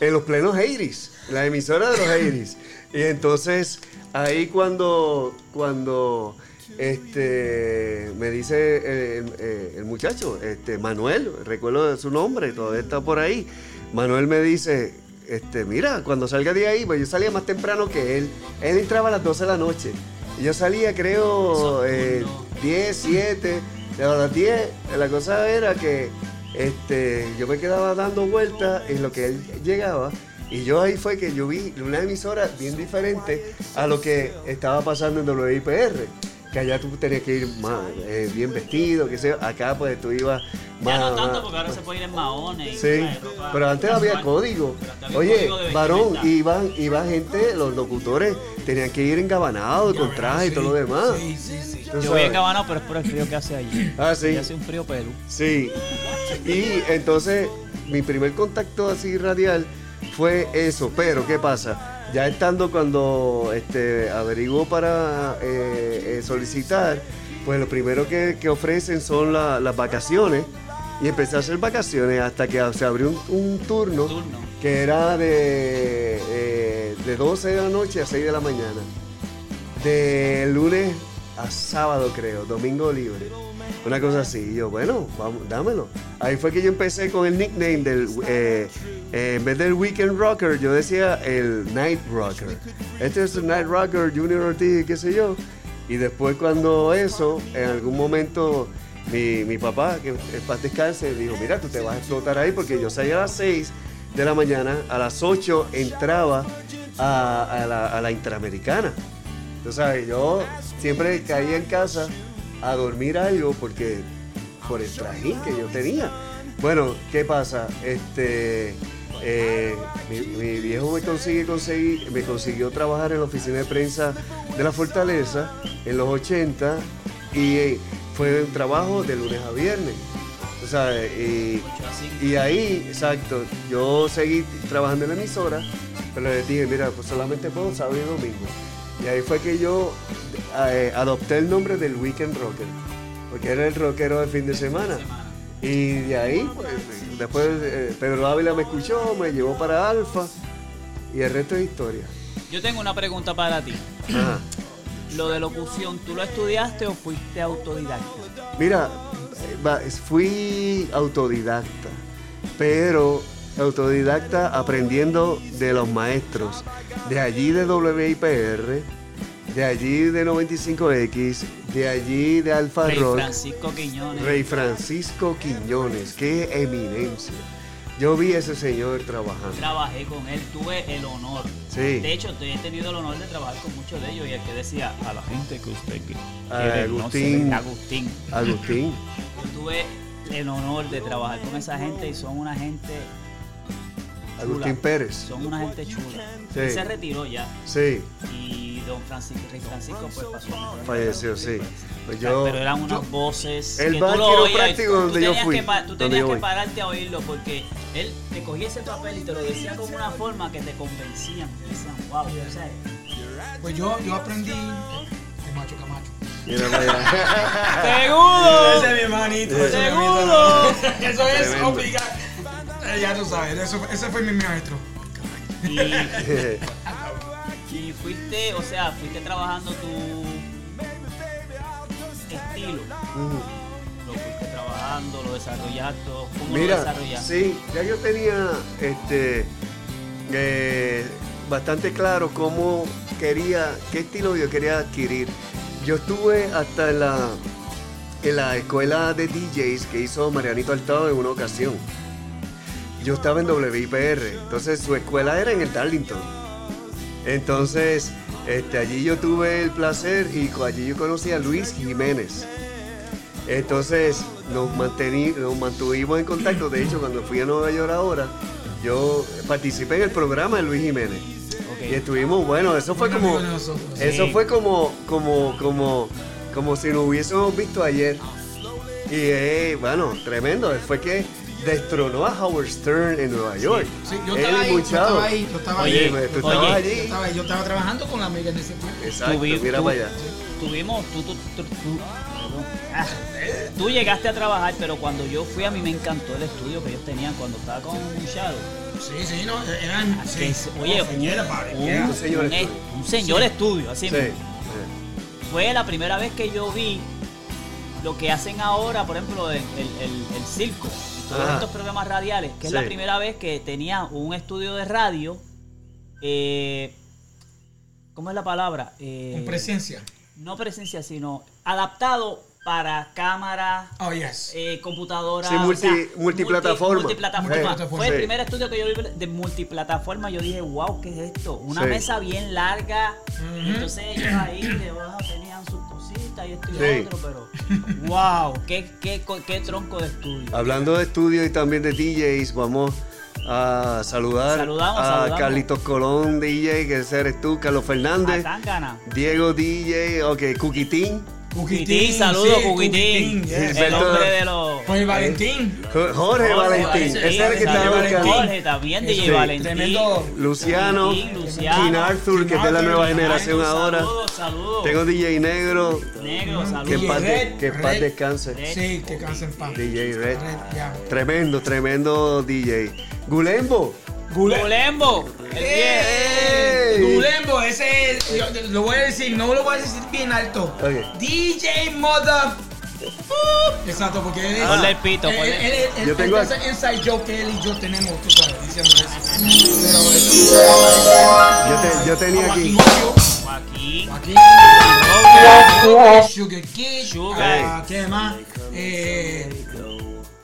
en los plenos Heiris, la emisora de los Heiris. Y entonces, ahí cuando, cuando este, me dice el, el- el muchacho, este, Manuel, recuerdo su nombre, todavía está por ahí. Manuel me dice, este, mira, cuando salga de ahí, pues yo salía más temprano que él. Él entraba a las 12 de la noche. Y yo salía, creo, eh, 10, 7, a las 10. La cosa era que este, yo me quedaba dando vueltas en lo que él llegaba. Y yo ahí fue que yo vi una emisora bien diferente a lo que estaba pasando en WIPR. Que allá tú tenías que ir más eh, bien vestido, que sea. Acá pues tú ibas más. Ya no tanto porque ahora se puede ir en maones. Sí, ropa pero antes había código. Había Oye, código varón, iban, iban gente, los locutores tenían que ir engabanados, con traje y todo lo demás. Sí, sí, sí. Yo voy sabes. encabanado, pero es por el frío que hace allí. Ah, sí. Y hace un frío Perú. Sí. Y entonces mi primer contacto así radial fue eso. Pero ¿qué pasa? Ya estando cuando este, averiguo para eh, eh, solicitar, pues lo primero que, que ofrecen son la- las vacaciones. Y empecé a hacer vacaciones hasta que se abrió un, un turno, Turno. que era de, eh, de 12 de la noche a 6 de la mañana. De lunes a sábado, creo, domingo libre. Una cosa así. Y yo, bueno, vamos, dámelo. Ahí fue que yo empecé con el nickname del. eh, eh, en vez del Weekend Rocker, yo decía el Night Rocker. Este es el Night Rocker, Junior Ortiz, qué sé yo. Y después, cuando eso, en algún momento, mi, mi papá, que es paz descanse, dijo: Mira, tú te vas a explotar ahí porque yo salía a las 6 de la mañana, a las 8 entraba a, la, a la Interamericana. Tú sabes, yo siempre caía en casa a dormir algo porque por el trajín que yo tenía. Bueno, ¿qué pasa? Este, eh, mi, viejo me consigue conseguir, me consiguió trabajar en la oficina de prensa de la Fortaleza en los 80 y eh, fue un trabajo de lunes a viernes. Tú sabes, y, y ahí, exacto, yo seguí trabajando en la emisora, pero les dije, mira, pues solamente puedo sábado y domingo. Y ahí fue que yo eh, adopté el nombre del Weekend Rocker, porque era el rockero de fin de semana. Y de ahí, pues, después eh, Pedro Ávila me escuchó, me llevó para Alfa, y el resto es historia. Yo tengo una pregunta para ti. Ajá. Lo de locución, ¿tú lo estudiaste o fuiste autodidacta? Mira, eh, fui autodidacta, pero autodidacta aprendiendo de los maestros, de allí de WIPR, de allí de 95X, de allí de Alfa Rey Rock, Francisco Quiñones. Rey Francisco Quiñones, qué eminencia. Yo vi a ese señor trabajando. Trabajé con él, tuve el honor. Sí. De hecho, he tenido el honor de trabajar con muchos de ellos y el que decía a la gente que usted no Agustín. sé, Agustín. Agustín. Yo tuve el honor de trabajar con esa gente y son una gente Agustín. Pérez. Son una gente chula. Sí. Él se retiró ya Sí, y don Francisco, Rey Francisco pues pasó. falleció, sí. Pues yo, pero eran unas yo- voces El que tú lo oías tú donde yo tenías fui, que tú tenías yo que voy. pararte a oírlo porque él te cogía ese papel y te lo decía con una forma que te convencían te decían wow o sea, Pues yo, yo aprendí de Macho Camacho. Mira. ¡Segundo! Ese es mi hermanito. ¡Segundo! Eso es obligado. Ya tú sabes, eso, ese fue mi maestro. y, y fuiste o sea fuiste trabajando tu estilo lo fuiste trabajando lo desarrollaste ¿cómo lo Mira, desarrollaste? sí, ya yo tenía este eh, bastante claro cómo quería, qué estilo yo quería adquirir. Yo estuve hasta en la, en la escuela de DJs que hizo Marianito Altado en una ocasión. Yo estaba en WIPR, entonces su escuela era en el Darlington. Entonces, este, allí yo tuve el placer y allí yo conocí a Luis Jiménez. Entonces nos, mantení- nos mantuvimos en contacto. De hecho, cuando fui a Nueva York ahora, yo participé en el programa de Luis Jiménez. Y estuvimos, bueno, eso fue como, eso fue como, como, como, como si nos hubiésemos visto ayer. Y eh, bueno, tremendo. Fue que destronó a Howard Stern en Nueva York. Sí, yo Él estaba ahí, yo estaba ahí, yo estaba Oye, ahí. tú oye, estabas Yo allí. estaba, yo estaba trabajando con la amiga en ese tiempo. Exacto, Tuvi- mira tu- para allá. Tuvimos, tú, tú, tú, tú-. Ah, tú llegaste a trabajar, pero cuando yo fui a mí me encantó el estudio que ellos tenían cuando estaba con Shadow. Sí, sí, no, eran. Sí, es- oye, Oh, un, señora, padre, un- yeah. Un señor estudio. un señor estudio, así Sí. mismo. Fue la primera vez que yo vi lo que hacen ahora, por ejemplo, el, el- el- el circo, todos Ajá. estos programas radiales, que es Sí. la primera vez que tenía un estudio de radio. eh, ¿Cómo es la palabra? Eh, Con presencia. no presencia, sino adaptado para cámara, Oh, yes. eh, computadora. Sí, multi- multiplataforma. multi- multiplataforma. Multiplataforma. Fue el Sí. primer estudio que yo vi de multiplataforma. Yo dije, wow, ¿qué es esto? Una Sí. mesa bien larga. Ujú. Entonces ellos ahí debajo tenían sus y esto y Sí. otro, pero wow, qué, qué, qué tronco de estudio. Hablando de estudio y también de DJs, vamos a saludar Saludamos, a saludamos. Carlitos Colón, DJ, que ese eres tú, Carlos Fernández. Diego DJ, ok, Cuquitín, Cuquitín, saludos, sí, Cuquitín. yes. El hombre de los. Pues Valentín. Jo- Jorge, Valentín, sí, ese es el que buscando. Jorge también, DJ Sí. Valentín. Tremendo. Luciano, Luciano. King Arthur, que es de la nueva generación ahora. Saludos, saludos. Tengo DJ Negro, Negro, que saludos. en paz, Red, que paz Red. descanse. Red. Sí, que cansa en paz. DJ Red. Tremendo, tremendo DJ. Gulembo. Gule- Gulembo, el ¡Ey! Gulembo, ese es, yo- lo voy a decir, no lo voy a decir bien alto. DJ Mother. Exacto, porque él es. Ponle el pito, ponle. él- él- él- Yo tengo- ese inside joke que él y yo tenemos, tú sabes, diciendo eso. Pero Yo, te- yo tenía aquí. Joaquín. Joaquín. Sugar Kid. Sugar. ah, ¿Qué más? Eh,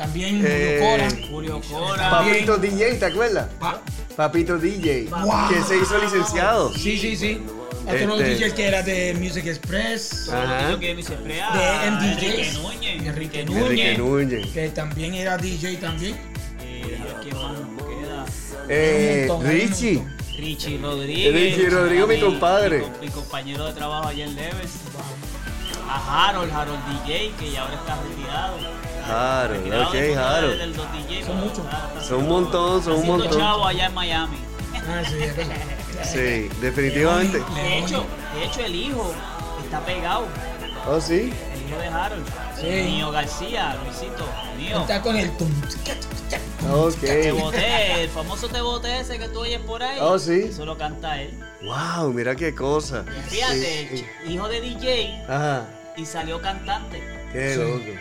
también Eh, Julio Cora. Julio Cora. Papito DJ, ¿te acuerdas? Pa- Papito DJ, Wow. que se hizo licenciado. Sí, sí, sí. Otro Este- DJ que era de Music Express. Ajá. De a MDJs. Enrique Núñez. Enrique Enrique Núñez. Que también era DJ también. Eh, ¿Quién más nos queda? Eh, Un montón, un Richie. Richie Rodríguez. Richie Rodríguez, mi compadre. Mi, co- mi compañero de trabajo allá en Leves. A Harold, Harold DJ, que ya ahora está retirado. Harold, Retirado ok, DJ, Son muchos. Son un montón, son un montón. chavo allá en Miami. Ah, sí, definitivamente. De hecho, de hecho el hijo está pegado. Oh, sí. El hijo de Harold. Sí. Mío García, Luisito, mío. Está con el tum. Ok. Te boté, el famoso te boté ese que tú oyes por ahí. Oh, sí. Eso lo canta él. Wow, mira qué cosa. Fíjate, hijo de DJ Ajá, y salió cantante. qué Sí. loco.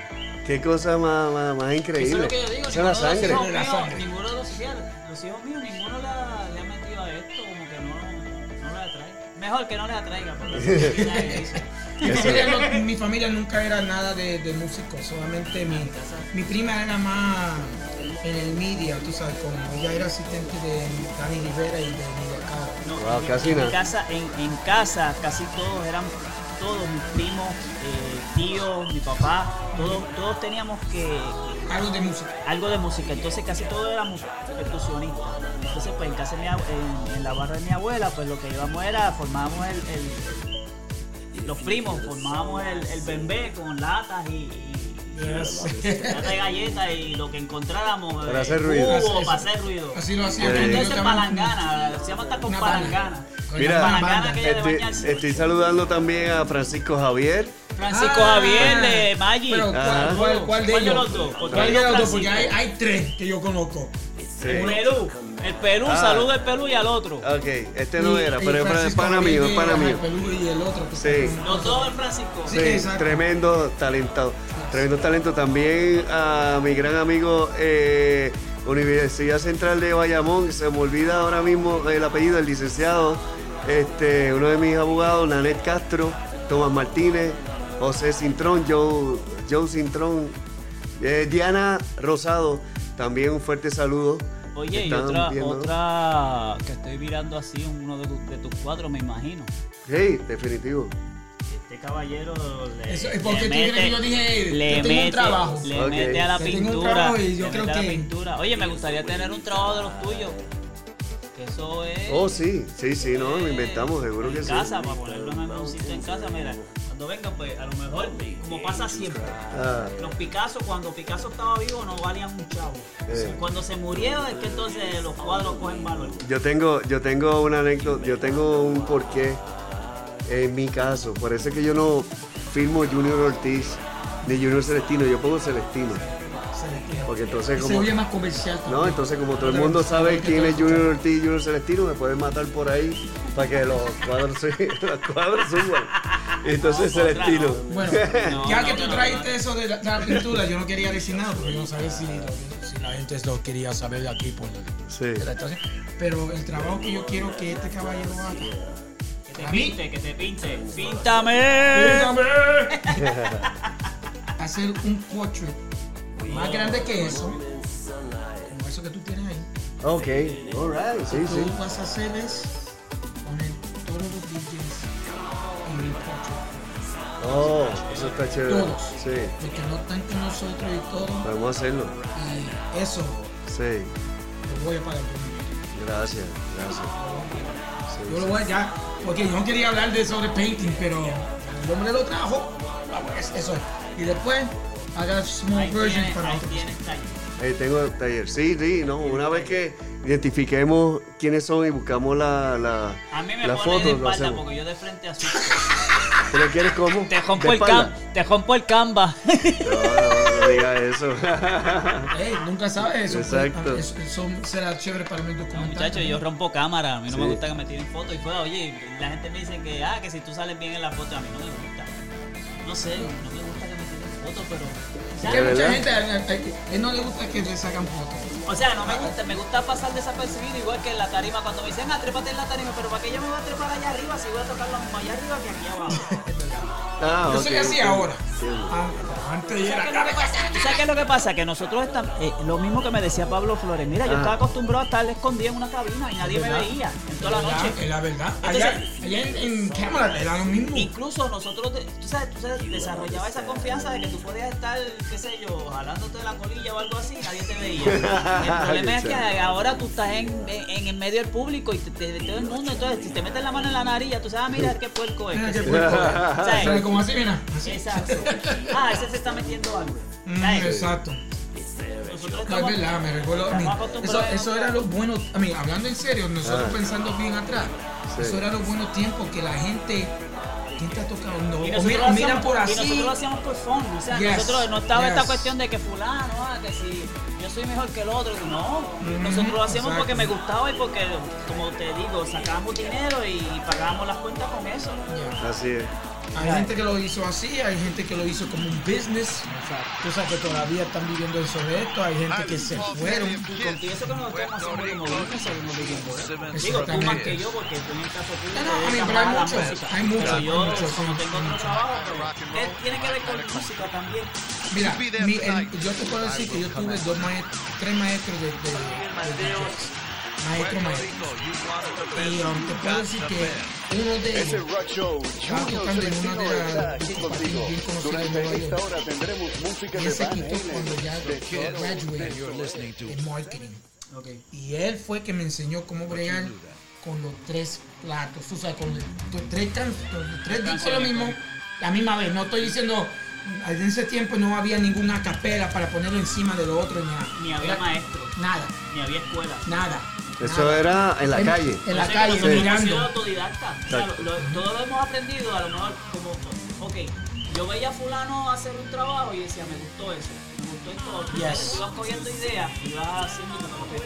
Qué cosa más, más, más increíble. Eso es lo que yo digo. Esa es la sangre. hijos La míos- sangre. Ninguno de los, fíjate, los hijos míos, ninguno la- le ha metido a esto, como que no, no le atrae. Mejor que no les atraiga, eso. Mi Eso. familia, mi familia nunca era nada de, de músicos, solamente mi, mi prima era más en el media, tú sabes, como ella era asistente de Dani Rivera y de Miguel Caro. No, Wow, en- casi en, nada. casa, en, en casa casi todos eran, todos mis primos, eh, tíos, mi papá, todos, todos teníamos que, Algo de música. algo de música, entonces casi todos éramos percusionistas. Entonces pues en casa de mi ab- en, en la barra de mi abuela, pues lo que íbamos era, formábamos el, el- los primos, formábamos el, el bembé con latas y, y- Yes. galletas y lo que encontráramos. Para eh, hacer ruido. cubo, Así- para hacer ruido. Así lo hacía. Entonces palangana, se llama hasta con Una palangana. con Mira, Palangana que- Estoy, bañarse. estoy saludando también a Francisco Javier. Francisco Ah, Javier de Maggi. Pero. ¿cuál, cuál, cuál de ¿Cuál de ellos? los dos? ¿Por ¿Cuál de los dos? Porque hay, hay tres que yo conozco. Sí. Perú. El Perú, Ah. saluda al Perú y al otro. Ok, este no Y- era, y pero es pana mío, es pana mío. el Perú y el otro. Sí. Los dos del Francisco. Sí, Sí, exacto. tremendo talento. Tremendo talento. También a mi gran amigo eh, Universidad Central de Bayamón, se me olvida ahora mismo el apellido, el licenciado, este, uno de mis abogados, Nanet Castro, Tomás Martínez, José Cintrón, Joe, Joe Cintrón, eh, Diana Rosado, también un fuerte saludo. Oye, y otra, viendo. otra que estoy mirando así, uno de, tu- de tus cuadros, me imagino. Sí, definitivo. Caballero le, Eso es porque le tú crees que yo dije, le yo tengo un mete, trabajo. Le mete a la Yo tengo un pintura. trabajo y yo le creo mete a la pintura. Oye, me gustaría tener un trabajo de los tuyos. Que eso es. Oh, sí, sí, sí, no, lo eh, inventamos, seguro en que sí. casa, para ponerlo en algún sitio en casa, mira. Cuando venga, pues a lo mejor, como pasa siempre. Ah, Los Picasso, cuando Picasso estaba vivo, no valían un chavo. Eh. Cuando se murieron, es que entonces los cuadros cogen valor. Yo tengo, yo tengo una anécdota, yo tengo un porqué en mi caso. Por eso es que yo no firmo Junior Ortiz ni Junior Celestino, yo pongo Celestino. Celestino. Porque entonces Se como. oye más comercial. No, entonces como todo el mundo sabe quién es Junior Ortiz y Junior Celestino, me pueden matar por ahí para que los cuadros, se- los cuadros suban. Entonces No, otra Celestino. no. Bueno, No, ya no, que no, tú no, trajiste eso de la, de la pintura, yo no quería decir nada porque yo no sabía si, la gente lo quería saber de aquí por Sí. Pero el trabajo que yo quiero que este caballero haga. Que te ¿A mí? pinte, que te pinte. ¡Píntame! Hacer un portrait más grande que eso, como eso que tú tienes ahí. Ok, alright, sí, Tú sí. vas a hacer es poner todos los DJs en el portrait. Oh, eso está chévere. Todos. Sí, Los que no están con nosotros y todo. vamos a hacerlo. Y eso Sí, lo voy a pagar yo. gracias, gracias. Sí, Yo lo voy a ya, porque yo no quería hablar de sobre painting, pero el hombre lo trajo. es- Eso es. Y después haga small Ahí version tienes, para ahí otros. Eh, tengo el taller. Sí, sí, no. Una vez que identifiquemos quiénes son y buscamos la, la, A mí me la pone de foto, lo espalda hacemos. porque yo de frente asusto. ¿Tú lo quieres cómo? Te rompo ¿De el, cam te rompo el canva. No, no, no diga eso. Ey, nunca sabes eso. Exacto. Eso, eso será chévere para mi No, documental. muchachos, yo rompo cámara. A mí no Sí. me gusta que me tiren fotos. Y fue, oye, la gente me dice que, ah, que si tú sales bien en la foto, a mí no me gusta. No sé, no me gusta que me tiren fotos, pero. Es ya, que ¿De mucha gente, a- a- a él no le gusta que le sacan fotos. O sea, no me gusta, me gusta pasar desapercibido igual que en la tarima cuando me dicen, ah, trépate en la tarima, pero ¿para qué yo me voy a trepar allá arriba si voy a tocar mismo allá arriba que aquí abajo? Ah, Yo ok, soy así ahora. Antes ¿Sabes era qué es lo que pasa? ¿Tú sabes qué es lo que pasa? Que nosotros estamos, eh, lo mismo que me decía Pablo Flores, mira, yo Ah. estaba acostumbrado a estar escondido en una cabina y nadie me veía en toda la noche. Es la verdad. Entonces- allá allá en, en cámara era lo mismo. Incluso nosotros, tú sabes, tú sabes, desarrollaba esa confianza de que tú podías estar, qué sé yo, jalándote de la colilla o algo así y nadie te veía. El problema es que ahora tú estás en, en, en el medio del público y te, te- de todo el mundo, entonces si te metes la mano en la nariz, ya tú sabes, ah, mira qué puerco es. Mira qué puerco. ¿Sabes? ¿Sabes cómo así, mira? Exacto. Ah, ese se está metiendo algo. Mm, exacto. Nosotros No, es estamos- verdad, me recuerdo. a mí, estamos eso, era lo bueno. A mí, hablando en serio, nosotros Ah. pensando bien atrás, Sí. eso era los buenos tiempos que la gente ¿quién te ha tocado? No, Y nosotros, mira, hacíamos, por y así. nosotros lo hacíamos por fun. O sea, Yes, nosotros no estaba esta cuestión de que fulano, ah, que si yo soy mejor que el otro. No, nosotros lo hacíamos exacto. porque me gustaba y porque, como te digo, sacábamos dinero y pagábamos las cuentas con eso. Así es. Hay gente que lo hizo así, hay gente que lo hizo como un business. Tú sabes que todavía están viviendo eso de esto, hay gente que se fueron. Y contigo eso que nosotros estamos haciendo como business, seguimos viviendo. de eso. Digo, tú Exactamente. más que yo, porque tú en el caso tuyo No, no, te a mí, dedicas pero hay mucho, hay mucho, Pero hay yo, mucho, sí, como tengo hay otro mucho. trabajo, ¿qué tiene que ver con música también? Mira, mi- el- yo te puedo decir que yo tuve dos maestros, tres maestros de, de, de DJs. Maestro, maestro. Y um, te puedo decir que uno de Es el ellos Rock Show. una Celestino de está aquí contigo. bien conocidas de Durante esta hora tendremos música Y de Van Halen, graduated en marketing. Ok. Y él fue que me enseñó cómo bregar con los tres platos. Tú sabes, con los tres, los tres discos lo mismo, la misma vez. No estoy diciendo, en ese tiempo no había ninguna capela para ponerlo encima de lo otro. Ni, nada. Ni había maestro, Nada, ni había escuela. nada. Eso nada. era en la En- calle. En la sé que calle, mirando. autodidactas. O sea, lo- lo- todo lo hemos aprendido, a lo mejor como, ok, yo veía a fulano hacer un trabajo y decía, me gustó eso, me gustó esto otro. Yes. Tú ibas cogiendo ideas y vas haciendo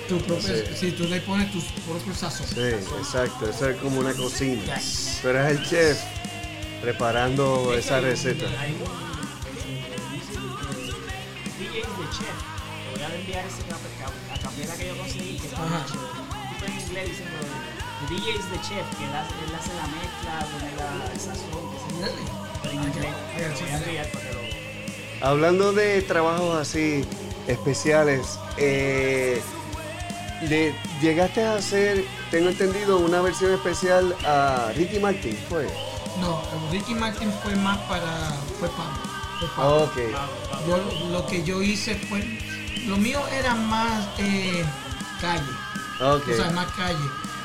tu propio Sí. sí, tú le pones tus propios sazón. Sí, exacto. Eso es como una cocina. Yes. Tú eres el chef preparando hecho, esa hay un- receta. Hay un DJ de chef. Te voy a enviar ese cap- cap- a capela que yo conseguí, que está DJ chef, que él hace, él hace la mezcla, pone la, sazón, que. Hablando de trabajos así especiales, eh, le- llegaste a hacer, tengo entendido, una versión especial a Ricky Martin, ¿fue? No, Ricky Martin fue más para. fue para. Fue Yo, lo que yo hice fue. Lo mío era más eh, calle. Ok. O sea, más calle.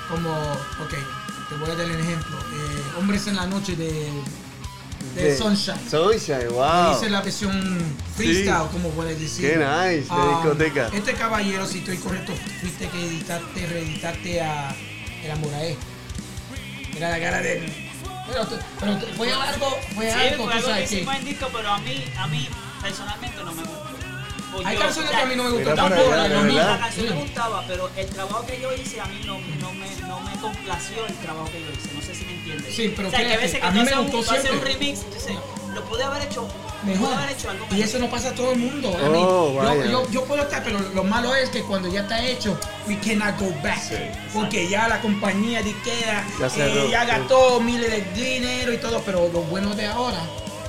Como, ok, te voy a dar el ejemplo. Eh, Hombres en la noche de, de, De- Sunshine. Sunshine, wow. Hice la versión freestyle, como puedes decir. Qué nice, de discoteca. Este caballero, si estoy correcto, fuiste que editaste, reeditaste a El Amorae. Era la cara de él. Pero, pero fue algo, fue Sí, algo, fue tú algo que sabes que. hicimos en disco, pero a mí, a mí personalmente no me gustó. Pues Hay yo- canciones o sea, que a mí no me gustan tampoco. allá, la- lo canción Sí. me gustaba, pero el trabajo que yo hice a mí no, no, me, no me complació el trabajo que yo hice. No sé si me entiendes. Sí, pero o sea, que a fíjate, veces que a tú mí me un, gustó un siempre. remix, lo pude haber hecho, Mejor. pude haber hecho algo Y eso no pasa a todo el mundo. Oh, yo- vaya. yo, yo puedo estar, pero lo malo es que cuando ya está hecho, we cannot go back. Porque ya la compañía de Ikea Ya eh, cerró, ya sí. gastó miles de dinero y todo, pero lo bueno de ahora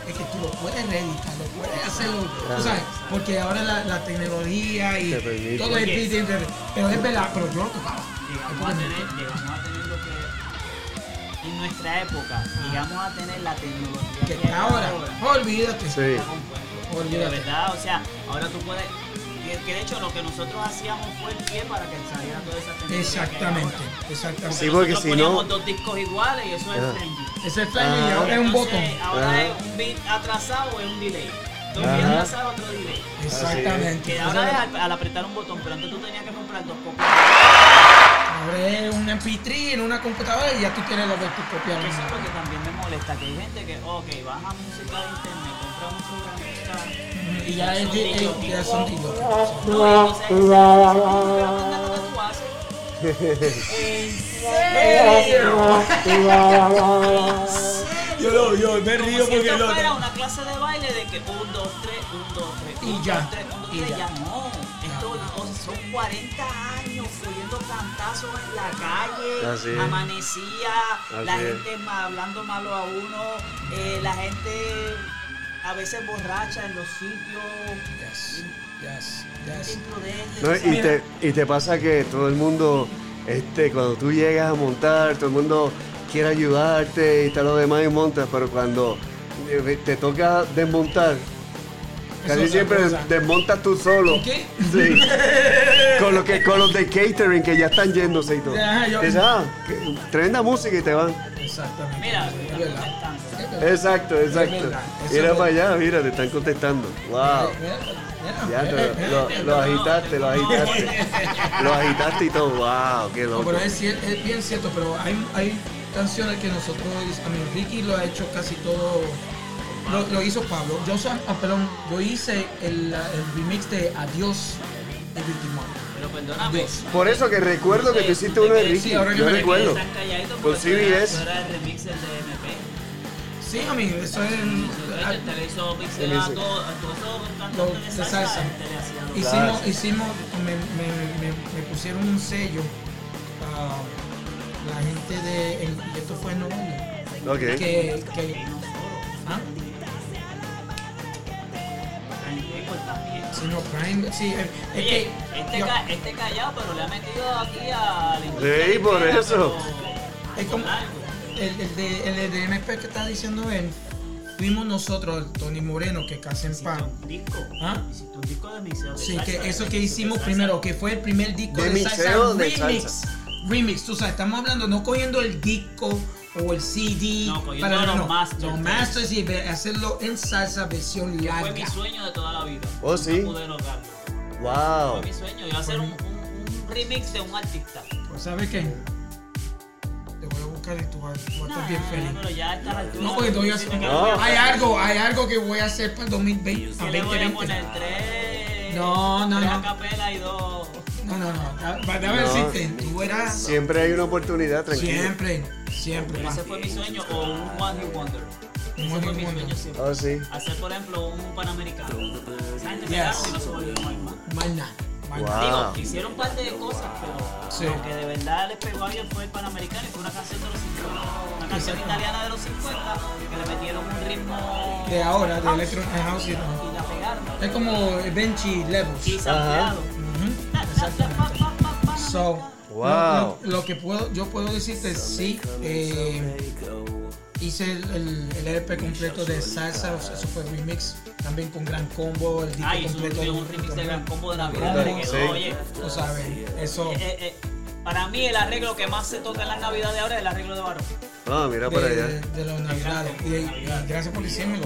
es que tú lo puedes reeditar, lo puedes hacerlo, tú sabes, porque ahora la, la tecnología y Te todo es distinto, pero es verdad, pero yo lo tocaba. llegamos a tener, llegamos a tener lo que en nuestra época, llegamos a tener la tecnología Que hay está ahora, olvídate. Sí. Compuesto. De Olvídate. verdad, o sea, ahora tú puedes. Que, que de hecho lo que nosotros hacíamos fue el pie para que saliera toda esa tecnología. que Exactamente, ahora. exactamente. Sí, porque si poníamos no- dos discos iguales y eso es Ajá. trendy. Ese es flying y Ah. ahora es un botón. Ahora Ajá. es un beat atrasado o es un delay. Dos otro delay. Exactamente. Que ahora es al, al apretar un botón, pero antes tú tenías que comprar dos copias. Ahora es un MP3 en una computadora y ya tú tienes los de tus copias. Eso es lo que también me molesta, que hay gente que, ok, baja música de internet, compra un programita Y ya es de- eh, ya son. ¿En serio? Yo lo yo me Como si esto fuera una clase de baile de que 1, 2, 3, 1, 2, 3, Y 1, ya, 2, 3, 1, 2, y 3, ya. ya no. Esto o sea, son 40 años cogiendo cantazos en la calle, Así amanecía, la Así gente hablando malo a uno, eh, la gente a veces borracha en los sitios, Yes, yes. No, y, te, y te pasa que todo el mundo, este, cuando tú llegas a montar, todo el mundo quiere ayudarte y está lo demás y montas, pero cuando eh, te toca desmontar, casi siempre cosa. desmontas tú solo. ¿Con qué? Sí. con, lo que, con los de catering que ya están yéndose y todo. Ajá, yo- Dices, ah, tremenda música y te van. Exactamente. Mira. Exacto, exacto. Mira para allá, mira, te están contestando. Wow. Ya te, mira, lo, agitaste, lo agitaste. Lo agitaste y todo. Wow, qué No, loco. pero es, cier- es bien cierto, pero hay, hay canciones que nosotros, a mí Ricky lo ha hecho casi todo, lo, lo hizo Pablo. Yo, soy- ah, perdón, yo hice el, el remix de Adiós de Ricky Martin. Pero perdóname. Adiós. Por eso que recuerdo que tú hiciste uno de Ricky. Sí, ahora que Yo me recuerdo. Eras- CBS. tú eras el remix el de MP. Sí, a mí, eso es... Entonces, te le hizo mixer a todos de salsa. te Hicimos, hicimos, me, me- me- me pusieron un sello a la gente de, y esto fue en Nueva York, Ok. que, que, ¿ah? Sí, no, Prime, sí, eh, es Oye, que, este, yo- ca- este callado, pero le ha metido aquí a la Sí, por eso. pero Es como- el, el de, el de MP que está diciendo él, fuimos nosotros, Tony Moreno, que casi en Hiciste paz. un disco. ¿Ah? Hiciste un disco de mixeo de Sí, salsa, que eso que hicimos primero, que fue el primer disco De de, salsa mixeo de remix. salsa. Remix, tú sabes, estamos hablando, no cogiendo el disco o el CD. No, cogiendo los masters. Los masters y hacerlo en salsa versión Fue mi larga. sueño de toda la vida. Oh, sí. No pude lograrlo. Wow. Fue mi sueño. Yo hacer un, un- un remix de un artista. Pues, ¿sabes qué? Te voy a buscar y tú vas, a estar bien feliz. pero ya está la altura. No, porque voy a hacer- Sí, me No. Hay algo, hay algo que voy a hacer para el 2020. ¿Qué para le voy a 2020. poner? Tres. No, no, tres no. a capela y dos. No, no, no. Déjame No. decirte, tú eras Siempre hay una oportunidad, tranquilo. siempre, siempre. Ese fue mi sueño. O un One Hit Wonder. Un Ese One fue mi Wonder. sueño siempre. Oh, sí. Hacer, por ejemplo, un Panamericano. Yes. pegaron y no se volvió más. Más nada, más Wow. nada. Digo, hicieron un par de cosas, pero Sí. lo que de verdad les pegó a ellos fue el Panamericano y fue una canción de los 50. Una canción italiana de los 50 que le metieron un ritmo. De ahora, de house, Electro House y Y la pegaron. Es como Benchy Levels. Y sampleado. So, Wow. lo, lo que puedo, yo puedo decirte, sí, eh, hice el, el, el EP completo de salsa, eso fue remix, también con Gran Combo, el disco Ah, eso completo. un remix de Gran Combo de Navidad. Quedó, sí. oye, Tú sabes, eso eh, eh, para mí el arreglo que más se toca en la Navidad de ahora es el arreglo de Barón. Ah, mira para allá. de, de los navidades. Y, y gracias por decírmelo.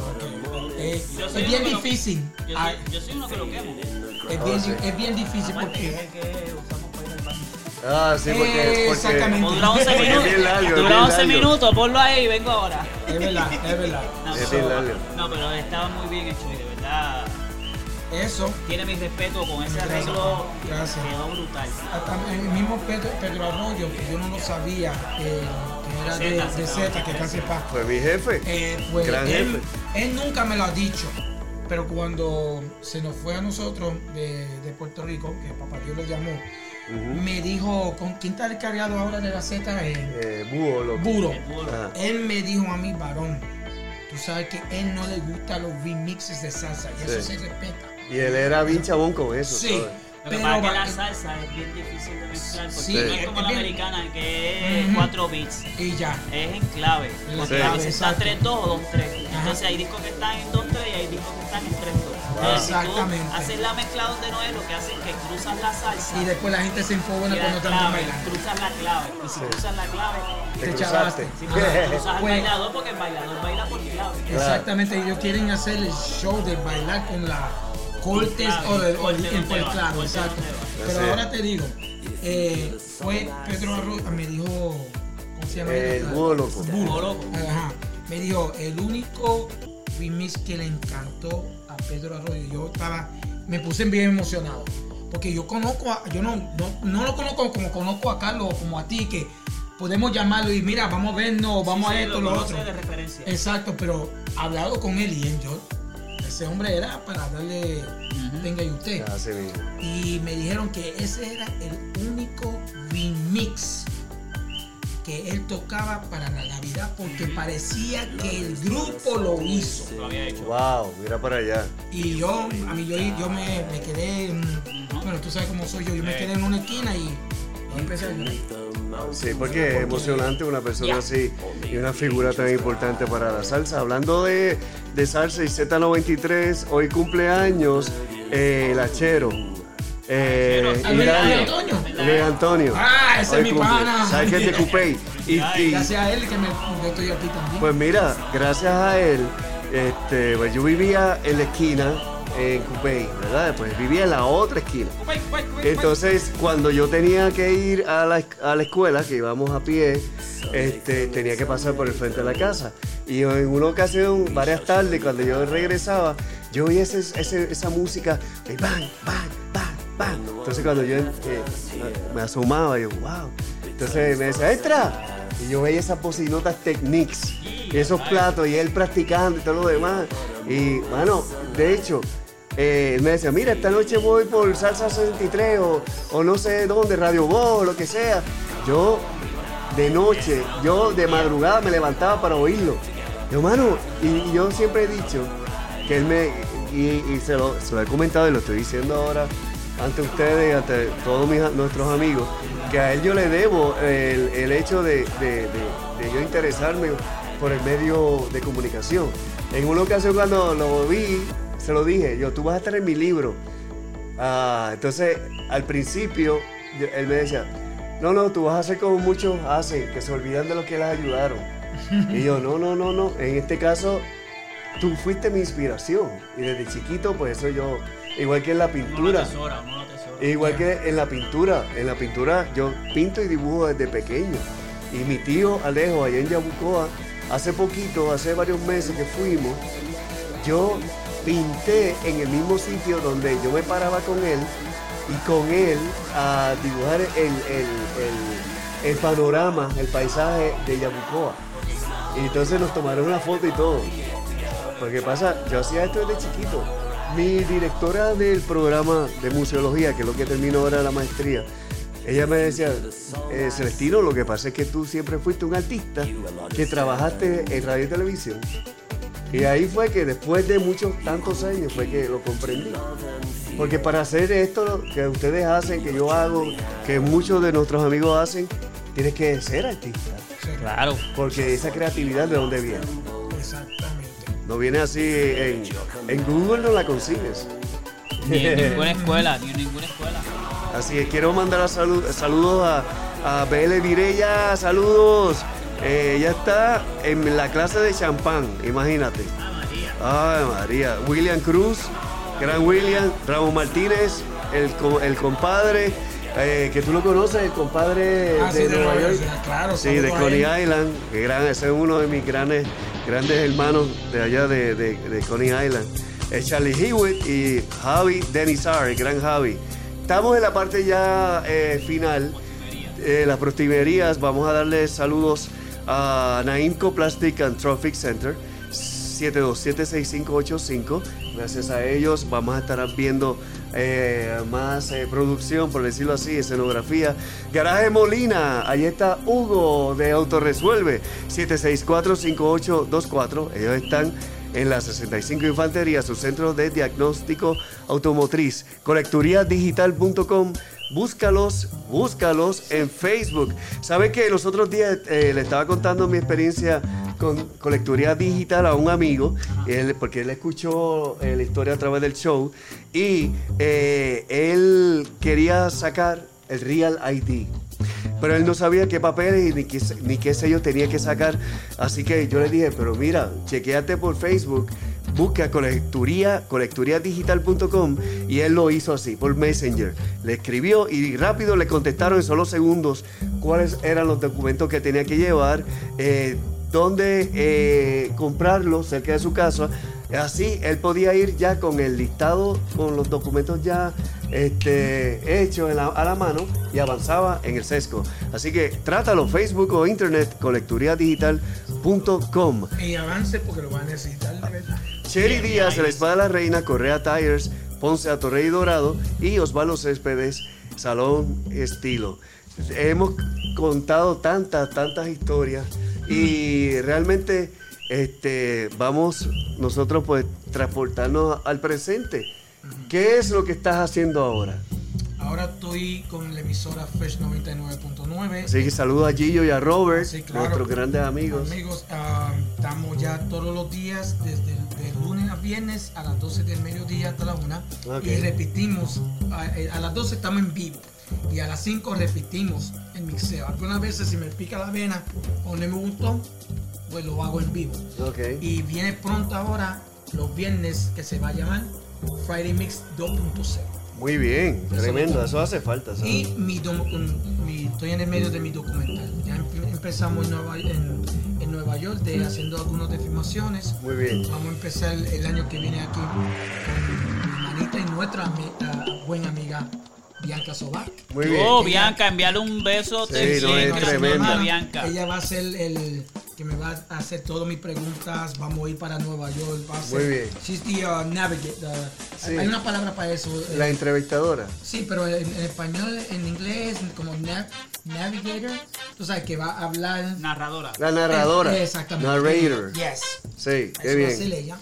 eh, es bien lo- difícil. Yo Ah, soy, yo soy uno que lo quemo. es, bien, es bien difícil porque Ah, sí, porque. Porque exactamente. Dura 11 Es minutos. bien largo, es dura bien 11 largo. minutos, ponlo ahí y vengo ahora. es verdad, es verdad. No, Es pero- bien largo. No, pero estaba muy bien hecho y de verdad Eso, tiene mi respeto con ese arreglo. Gracias. Quedó brutal. hasta el mismo Pedro, Pedro Arroyo, que yo no lo sabía, eh, que era de, Zeta, de Zeta. Z, que casi paz. Fue mi jefe. Eh, pues Gran él, jefe. él nunca me lo ha dicho, pero cuando se nos fue a nosotros de, de Puerto Rico, que papá Dios lo llamó, Me dijo, ¿con quién está el cargado ahora de la Z? Eh, Eh, búho. Buro. Él me dijo a mí, varón, tú sabes que él no le gusta los remixes de salsa y eso se respeta. Y él era bien chabón con eso. Sí, ¿sabes? Lo que pero pasa es que va- la salsa es bien difícil de mezclar porque Sí, no es- como es la bien- americana que es Ujú. 4 bits. y ya. Es en clave. En Porque clave, a veces está exacto. 3-2 o 2-3. Ajá. Entonces hay discos que están en 2-3 y hay discos que están en 3-2. Wow. Si tú Exactamente. haces la mezcla donde no es, lo que hace es que cruzas la salsa. Y después la gente se enfogona cuando están bailando. cruzas la clave. Y si cruzas la clave, Te Te chavaste. si cruzas, cruzas al Pues- bailador porque el bailador baila por clave. Exactamente, ellos quieren hacer el show de bailar con la cortes Clave, o, de, o corte el, el corte exacto. Pero Sí. ahora te digo, eh, fue Pedro Arroyo, me dijo, ¿cómo se llama? El búho loco. Búho loco. Ajá. Me dijo, el único remix que le encantó a Pedro Arroyo, yo estaba, me puse bien emocionado. Porque yo conozco, a, yo no, no, no lo conozco como conozco a Carlos o como a ti, que podemos llamarlo y mira, vamos a vernos, vamos Sí, a sí, esto, lo lo otro. de referencia. Exacto, pero hablado con él y él, yo, ese hombre era para darle, venga y usted. Mismo. Y me dijeron que ese era el único remix que él tocaba para la Navidad porque parecía que el grupo lo hizo. Lo había hecho. Wow, mira para allá. Y yo, a mí yo, yo me, me quedé, en- bueno, tú sabes cómo soy yo, yo me quedé en una esquina y. Sí, porque es emocionante una persona así y una figura tan importante para la salsa. Hablando de, de salsa y Z93, hoy cumpleaños eh, el Achero. Eh, y Luis Dani. Antonio. Antonio. Ah, ese Hoy es mi cumple. pana. ¿Sabes que es de? Y, y- Gracias a él que me, yo estoy aquí también. pues mira, gracias a él, este, pues yo vivía en la esquina en Cupey, ¿verdad? Pues vivía en la otra esquina. Entonces, cuando yo tenía que ir a la, a la escuela, que íbamos a pie, este, tenía que pasar por el frente de la casa. Y en una ocasión, varias tardes, cuando yo regresaba, yo oía ese- ese- esa música de bang, bang, bang, Entonces, cuando yo eh, me asomaba, yo, wow. Entonces me decía, entra. Y yo veía esas bocinotas Technics, esos platos, y él practicando y todo lo demás. Y bueno, de hecho, eh, me decía, mira, esta noche voy por Salsa 63 o, o no sé dónde, Radio Voz, lo que sea. Yo, de noche, yo de madrugada me levantaba para oírlo. Yo, mano, y, yo siempre he dicho que él me, y, se lo he comentado y lo estoy diciendo ahora ante ustedes, ante todos mis- nuestros amigos, que a él yo le debo el, el hecho de, de- de- yo interesarme por el medio de comunicación. En una ocasión cuando lo vi, se lo dije, yo, tú vas a estar en mi libro. Ah, entonces, al principio, él me decía, no, no, tú vas a hacer como muchos hacen, que se olvidan de lo que les ayudaron. Y yo, no, no, no, no, en este caso, tú fuiste mi inspiración. Y desde chiquito, pues eso yo, igual que en la pintura. Igual que en la pintura, en la pintura yo pinto y dibujo desde pequeño. Y mi tío Alejo, allá en Yabucoa, hace poquito, hace varios meses que fuimos, yo pinté en el mismo sitio donde yo me paraba con él y con él a dibujar el, el- el- el panorama, el paisaje de Yabucoa. Y entonces nos tomaron una foto y todo. Porque pasa, yo hacía esto desde chiquito. Mi directora del programa de museología, que es lo que termino ahora la maestría, ella me decía, eh, Celestino, lo que pasa es que tú siempre fuiste un artista que trabajaste en radio y televisión. Y ahí fue que después de muchos tantos años fue que lo comprendí. Porque para hacer esto que ustedes hacen, que yo hago, que muchos de nuestros amigos hacen, tienes que ser artista. Claro. Porque esa creatividad de dónde viene. No viene así en, en Google no la consigues. Ni en ninguna escuela, ni en ninguna escuela. Así que quiero mandar a salud- saludos a, a BL Virella, saludos. Eh, ella está en la clase de champán, imagínate. Ay, María. William Cruz, gran William, Ramón Martínez, el, el compadre, eh, que tú lo conoces, el compadre Ah, sí, de de Nueva York. York, claro, Sí, de Coney. Island, que gran, ese es uno de mis grandes, grandes hermanos de allá de, de, de Coney Island. Es Charlie Hewitt y Javi Denizar, el gran Javi. Estamos en la parte ya eh, final. Eh, las prostimerías, vamos a darle saludos a Naimco Plastic and Trophic Center. 727-6585. Gracias a ellos vamos a estar viendo eh, más eh, producción, por decirlo así, escenografía. Garaje Molina, ahí está Hugo de Autoresuelve, 764-5824. Ellos están en la 65 Infantería, su centro de diagnóstico automotriz. Colecturiadigital.com. Búscalos, búscalos en Facebook. ¿Sabe que los otros días eh, le estaba contando mi experiencia con colecturía digital a un amigo? Porque él escuchó eh, la historia a través del show y eh, él quería sacar el Real ID. Pero él no sabía qué papeles ni qué, ni qué sello tenía que sacar. Así que yo le dije, pero mira, chequeate por Facebook, busca colecturía, colecturiadigital.com y él lo hizo así, por Messenger. Le escribió y rápido le contestaron en solo segundos cuáles eran los documentos que tenía que llevar, eh, dónde eh, comprarlos cerca de su casa. Así él podía ir ya con el listado, con los documentos ya este, hechos la- a la mano y avanzaba en el sesco. Así que trátalo, Facebook o internet, colecturiadigital.com. Y avance porque lo va a necesitar, de verdad. Cherry Díaz, la espada de la reina, Correa Tires, Ponce a Torrey Dorado y Osvaldo Céspedes, Salón Estilo. Hemos contado tantas, tantas historias y realmente este, vamos nosotros pues transportarnos al presente. ¿Qué es lo que estás haciendo ahora? Ahora estoy con la emisora Fresh 99.9. Así que saludo a Gillo y a Robert, Sí, claro. nuestros grandes amigos. Amigos, ah, estamos ya todos los días, desde el lunes a viernes a las 12 del mediodía hasta la 1. Ok. Y repetimos, a, eh, a las 12 estamos en vivo. Y a las 5 repetimos el mixeo. Algunas veces si me pica la vena o no me gustó, pues lo hago en vivo. Ok. Y viene pronto ahora, los viernes, que se va a llamar Friday Mix 2.0. Muy bien, tremendo, eso hace falta. ¿sabes? Y mi, estoy en el medio de mi documental. Ya empe- empezamos en Nueva, en, en Nueva York de, haciendo algunas filmaciones. Muy bien. Vamos a empezar el año que viene aquí con mi hermanita y nuestra buena amiga Bianca Sobac. Muy bien. Oh, Bianca, enviarle un beso. Sí, te no, es tremenda. Bianca. Ella va a ser el que me va a hacer todas mis preguntas. Vamos a ir para Nueva York. Va a ser, Muy bien. She's the uh, navigate- uh, Sí. Hay una palabra para eso. eh, La entrevistadora. Sí, pero en, en español, en inglés, como nav- navigator. Tú sabes que va a hablar. Narradora. La narradora. Eh, Exactamente. Narrator. Yes. Sí, Eso qué va a bien. ser ella.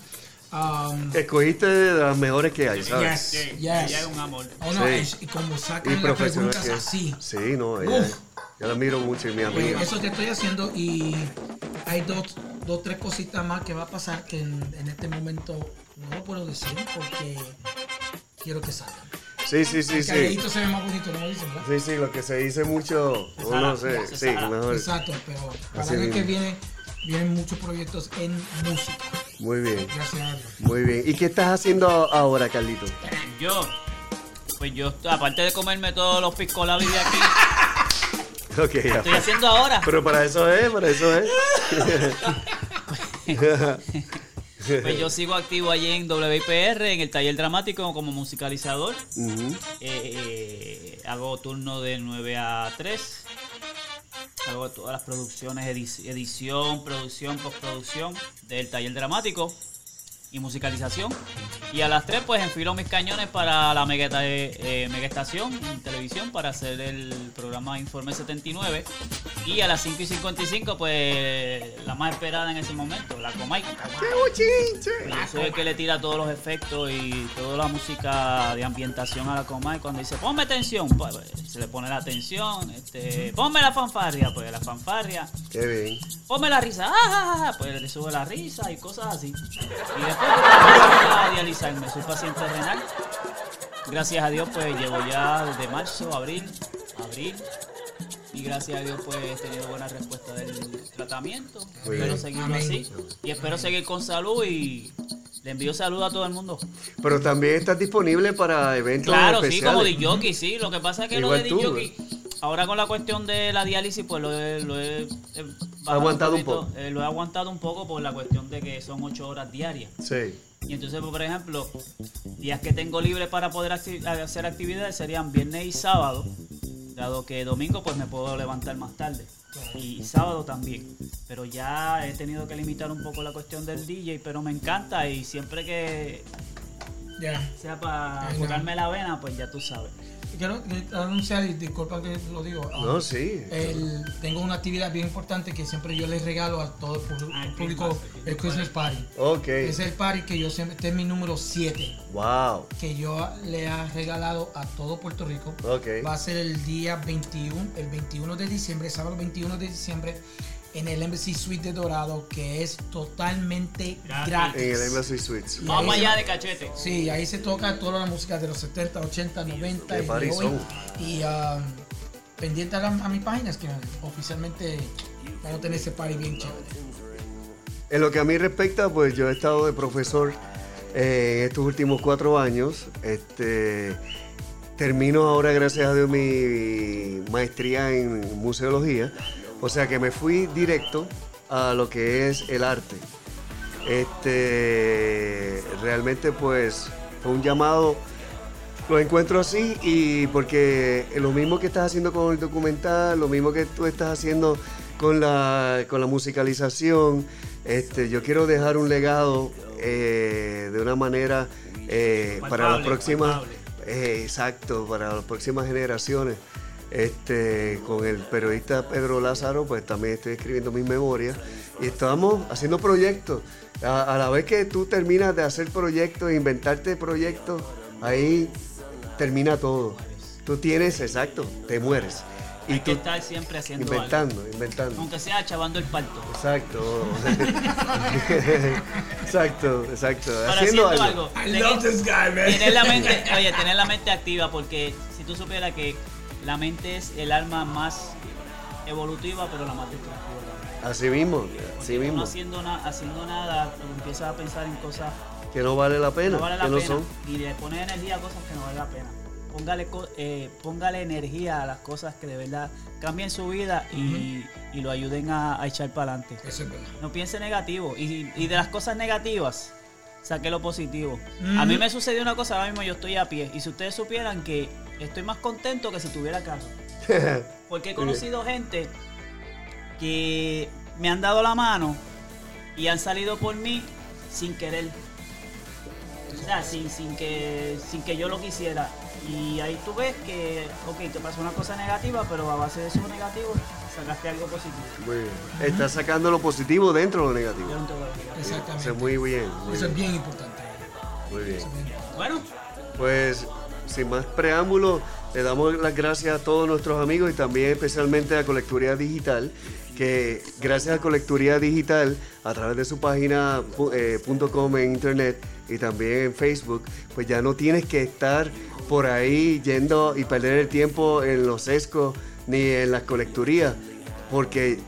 Um, Escogiste de las mejores que hay, ¿sabes? yes, yes. ella es un amor. Oh, no, Sí. es- y como Y sacan las profesional preguntas que es. así. Sí, no, ella, yo la miro mucho y mi Pues amiga. eso que estoy haciendo y hay dos, dos tres cositas más que va a pasar que en, en este momento no lo puedo decir porque quiero que salgan. Sí, sí, sí, El sí. se ve más bonito, no. Sí, sí, lo que se dice mucho, sala, sé, sí, mejor. Exacto, pero para el que viene vienen muchos proyectos en música. Muy bien, Gracias a Dios. muy bien. ¿Y qué estás haciendo ahora, Carlito? Yo, pues yo, aparte de comerme todos los piscolabis de aquí, Ok, ya. estoy haciendo ahora. Pero para eso es, para eso es. Pues yo sigo activo allí en WIPR, en el taller dramático como musicalizador. Eh, eh, hago turno de 9 a 3. Hago todas las producciones, edi- edición, producción, postproducción del taller dramático y musicalización. Y a las 3 pues enfilo mis cañones para la mega, eh, mega estación en televisión para hacer el programa Informe 79. Y a las 5 y 55 pues la más esperada en ese momento, la Comay. Yo soy el que le tira todos los efectos y toda la música de ambientación a la coma y cuando dice ponme tensión, pues, se le pone la tensión, este, ponme la fanfarria, pues la fanfarria, Qué bien. ponme la risa, ah, pues le sube la risa y cosas así. Y después voy a dializarme, soy paciente renal. Gracias a Dios pues llevo ya desde marzo, abril, abril. Y gracias a Dios pues he tenido buena respuesta del tratamiento. Muy espero bien. seguirlo Amén. así. Y espero seguir con salud y le envío salud a todo el mundo. Pero también estás disponible para eventos Claro, sí, especiales. como de jockey, sí. Lo que pasa es que Igual lo de tú, jockey, ahora con la cuestión de la diálisis, pues lo he, lo he, Aguantado un poquito, poco. eh, lo he aguantado un poco por la cuestión de que son ocho horas diarias. Sí. Y entonces, pues, por ejemplo, días que tengo libre para poder acti- hacer actividades serían viernes y sábado, dado que domingo pues me puedo levantar más tarde. Y sábado también. Pero ya he tenido que limitar un poco la cuestión del DJ, pero me encanta y siempre que sea para curarme la vena, pues ya tú sabes. Quiero anunciar, y disculpa que lo digo. ah, No, sí. el- tengo una actividad bien importante que siempre yo les regalo a todo el Ah, público, Christmas, el Christmas Party. Ok. Es el party que yo siempre, este es mi número 7, Wow. que yo le he regalado a todo Puerto Rico. Ok. Va a ser el día 21, el 21 de diciembre, sábado 21 de diciembre, en el Embassy Suite de Dorado, que es totalmente Gratis. gratis. En el Embassy Suites. Y Vamos allá de cachete. Sí, ahí se toca toda la música de los 70, 80, 90 Qué y de party hoy. son. Y um, pendiente a, la- a mi página, es que oficialmente vamos a tener ese party bien chévere. En lo que a mí respecta, pues yo he estado de profesor eh, en estos últimos cuatro años. Este, termino ahora, gracias a Dios, mi maestría en museología. O sea que me fui directo a lo que es el arte. Este, realmente pues fue un llamado, lo encuentro así y porque lo mismo que estás haciendo con el documental, lo mismo que tú estás haciendo con la, con la musicalización, este, yo quiero dejar un legado eh, de una manera eh, para las próximas, eh, exacto, para las próximas generaciones. Este, con el periodista Pedro Lázaro, pues también estoy escribiendo mis memorias y estamos haciendo proyectos. A, a la vez que tú terminas de hacer proyectos, e inventarte proyectos, ahí termina todo. Tú tienes, exacto, te mueres. Y Hay que tú estar siempre haciendo algo. inventando, inventando. Aunque sea chavando el parto. Exacto. exacto, exacto. Pero haciendo, haciendo algo. algo. I love this guy, man. Tener la mente, oye, tener la mente activa porque si tú supieras que la mente es el alma más evolutiva, pero la más destructiva también. Así mismo, así mismo. haciendo, na- haciendo nada, tú empiezas a pensar en cosas que no vale la pena, no vale la que no pena. son. Y le pone energía a cosas que no vale la pena. Póngale, eh, póngale energía a las cosas que de verdad cambien su vida y, y lo ayuden a, a echar para adelante. Eso es verdad. No piense negativo. Y, y de las cosas negativas, saque lo positivo. A mí me sucedió una cosa, ahora mismo yo estoy a pie. Y si ustedes supieran que estoy más contento que si tuviera carro. Porque he conocido gente que me han dado la mano y han salido por mí sin querer. O sea, sin, sin, que, sin que yo lo quisiera. Y ahí tú ves que, ok, te pasó una cosa negativa, pero a base de eso negativo sacaste algo positivo. Muy bien. Estás sacando lo positivo dentro de lo negativo. Yo no tengo lo negativo. Eso Exactamente. es muy bien, muy Eso es bien. bien importante. Muy bien. Eso es bien. Bueno, Pues sin más preámbulos, le damos las gracias a todos nuestros amigos y también especialmente a Colecturía Digital, que gracias a Colecturía Digital, a través de su página eh, .com en internet y también en Facebook, pues ya no tienes que estar por ahí yendo y perder el tiempo en los sescos ni en las colecturías, porque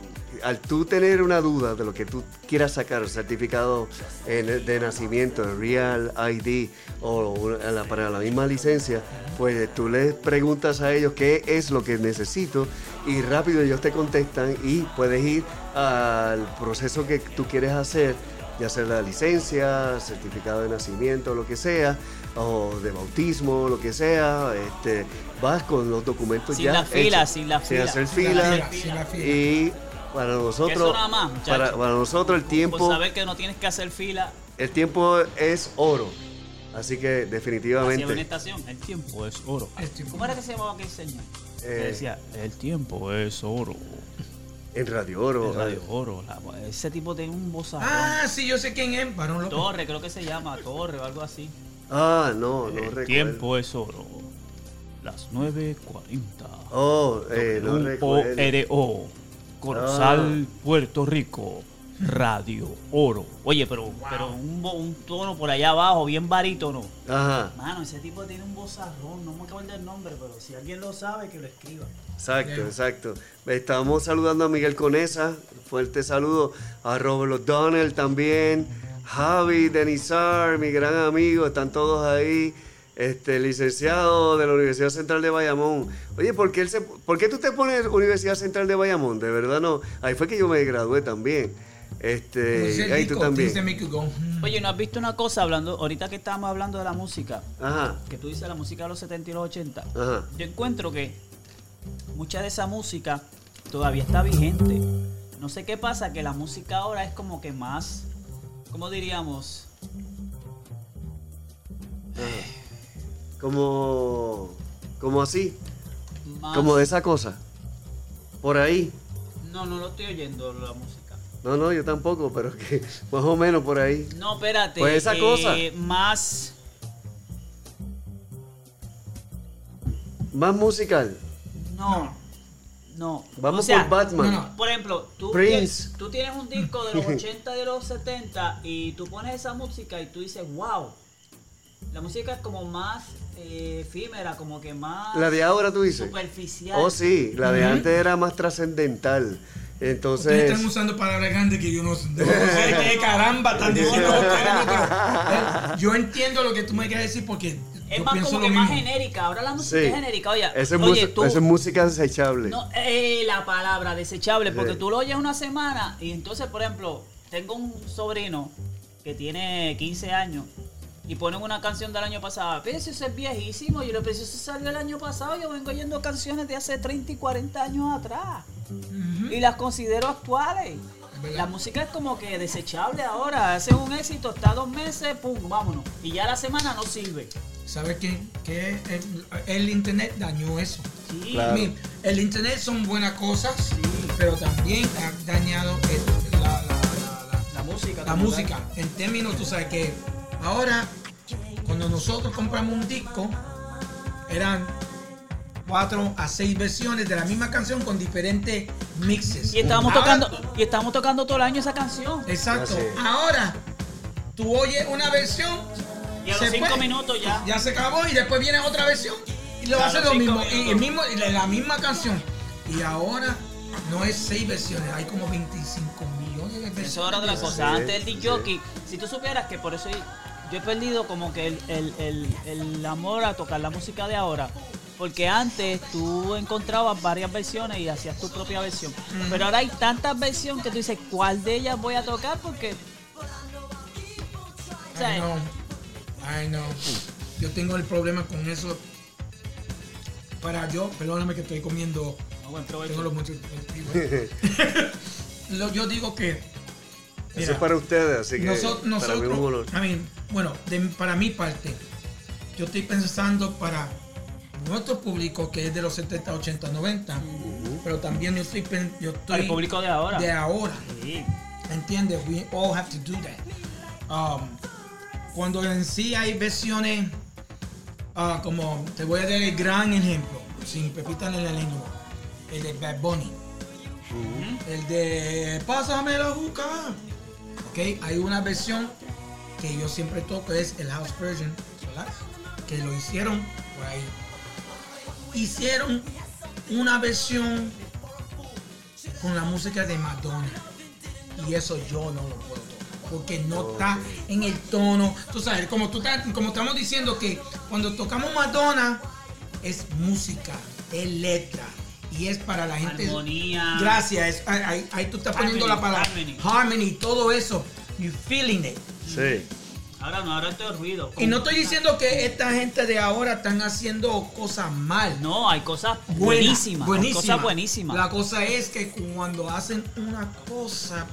al tú tener una duda de lo que tú quieras sacar, certificado en- de nacimiento, el Real ID o para la misma licencia, pues tú les preguntas a ellos qué es lo que necesito y rápido ellos te contestan y puedes ir al proceso que tú quieres hacer, ya sea la licencia, certificado de nacimiento, lo que sea, o de bautismo, lo que sea, este, vas con los documentos Sin ya la fila, hechos, sin la fila. hacer Sin la fila, fila, sin la fila. y para nosotros, Eso nada más, para, para nosotros el por tiempo, saber que no tienes que hacer fila el tiempo es oro. Así que hacia una definitivamente. estación. El tiempo es oro. Tiempo. ¿Cómo era que se llamaba aquel señor? Que Eh, decía, el tiempo es oro. En Radio Oro. El radio oro. la- ese tipo tiene un vozarrón. Ah, sí, yo sé quién es. López. Torre, creo que se llama, Torre o algo así. Ah, no, no el recuerdo. tiempo es oro. Las 9.40. Oh, eh, no recuerdo. O-R-O. Corozal, Puerto Rico. Radio Oro. Oye, pero, pero un, bo- un tono por allá abajo, bien barítono. Ajá, Mano, ese tipo tiene un vozarrón. No me acuerdo del nombre, pero si alguien lo sabe, que lo escriba. exacto, Bien. exacto. Estamos saludando a Miguel Conesa. Fuerte saludo a Robert O'Donnell también. Javi Denizar, mi gran amigo, están todos ahí. Este, licenciado de la Universidad Central de Bayamón. Oye, ¿por qué, él se- ¿por qué tú te pones Universidad Central de Bayamón? De verdad no. Ahí fue que yo me gradué también. Este, ahí tú también. Oye, ¿no has visto una cosa hablando, ahorita que estábamos hablando de la música, Ajá, que tú dices la música de los 70 y los 80? ajá. Yo encuentro que mucha de esa música todavía está vigente. No sé qué pasa, que la música ahora es como que más, ¿cómo diríamos? Como, como así, Más... como de esa cosa. Por ahí. No, no lo estoy oyendo la música. No, no, yo tampoco, pero que más o menos por ahí. No, espérate. Pues esa eh, cosa. Más... Más musical. No. No. Vamos O sea, por Batman. no. Por ejemplo, tú, Prince. tienes, tú tienes un disco de los 80, de los 70 y tú pones esa música y tú dices, wow. La música es como más eh, efímera, como que más La de ahora tú dices. superficial. Oh, sí, la de antes era más trascendental. Ustedes Entonces, están usando palabras grandes que yo no, sé qué caramba están diciendo ustedes, eh, Yo entiendo lo que tú me quieres decir porque Es yo más como que más genérica. Ahora la música sí. es genérica. Oye, Esa es, oye tú. esa es música desechable. No, eh, la palabra desechable, porque Sí. tú lo oyes una semana y entonces, por ejemplo, tengo un sobrino que tiene 15 años y ponen una canción del año pasado. Eso es viejísimo, yo le pero si eso salió el año pasado, yo vengo oyendo canciones de hace 30 y 40 años atrás y las considero actuales. Verdad. La música es como que desechable ahora, hace un éxito, está dos meses, pum, vámonos. Y ya la semana no sirve. ¿Sabes qué? Que el, el internet dañó eso. Sí. Claro. El internet son buenas cosas, pero también ha dañado el- la, la- la- la- La música. la música. En términos, tú sabes que ahora, cuando nosotros compramos un disco, eran cuatro a seis versiones de la misma canción con diferentes mixes. Y estábamos Ahora- tocando, y estamos tocando todo el año esa canción. Exacto. Ahora, tú oyes una versión. Y a se los cinco fue, minutos ya. Ya se acabó y después viene otra versión. Y lo hace lo mismo. Y, el mismo y la, la misma canción. Y ahora no es seis versiones, hay como 25 millones de versiones. Eso era otra de cosa. Sí, Antes el sí. DJ, si tú supieras que por eso yo he perdido como que el, el- el- el amor a tocar la música de ahora. Porque antes tú encontrabas varias versiones y hacías tu propia versión. Pero ahora hay tantas versiones que tú dices, ¿cuál de ellas voy a tocar? Porque. O sea, I know. I know. Yo tengo el problema con eso. Para yo, perdóname que estoy comiendo. no, buen provecho. Tengo los muchos. Lo- yo digo que. Eso es para ustedes, así que Noso- para mí nosotros, I mean, bueno, de- para mi parte, yo estoy pensando para nuestro público que es de los 70, 80, 90, pero también yo estoy, yo estoy Para el público de ahora. de ahora, Sí. ¿entiendes? We all have to do that. Um, cuando en sí hay versiones, ah, como te voy a dar el gran ejemplo, sin pepita en la lengua, el de Bad Bunny. El de Pásame la juca. Ok, hay una versión que yo siempre toco, es el house version, ¿verdad? Que lo hicieron por ahí. Hicieron una versión con la música de Madonna. Y eso yo no lo puedo tocar. Porque no está en el tono. Tú sabes, como, tú como estamos diciendo que cuando tocamos Madonna es música, es letra. Y es para la gente. Armonía. Gracias. es- ahí, ahí- ahí tú estás poniendo la palabra. harmony. Harmony, todo eso. You feeling it. Sí. Ahora no, ahora estoy ruido. Y no estoy diciendo que esta gente de ahora están haciendo cosas mal. No, hay cosas buenísimas. hay buenísima. Cosas buenísimas. La cosa es que cuando hacen una cosa,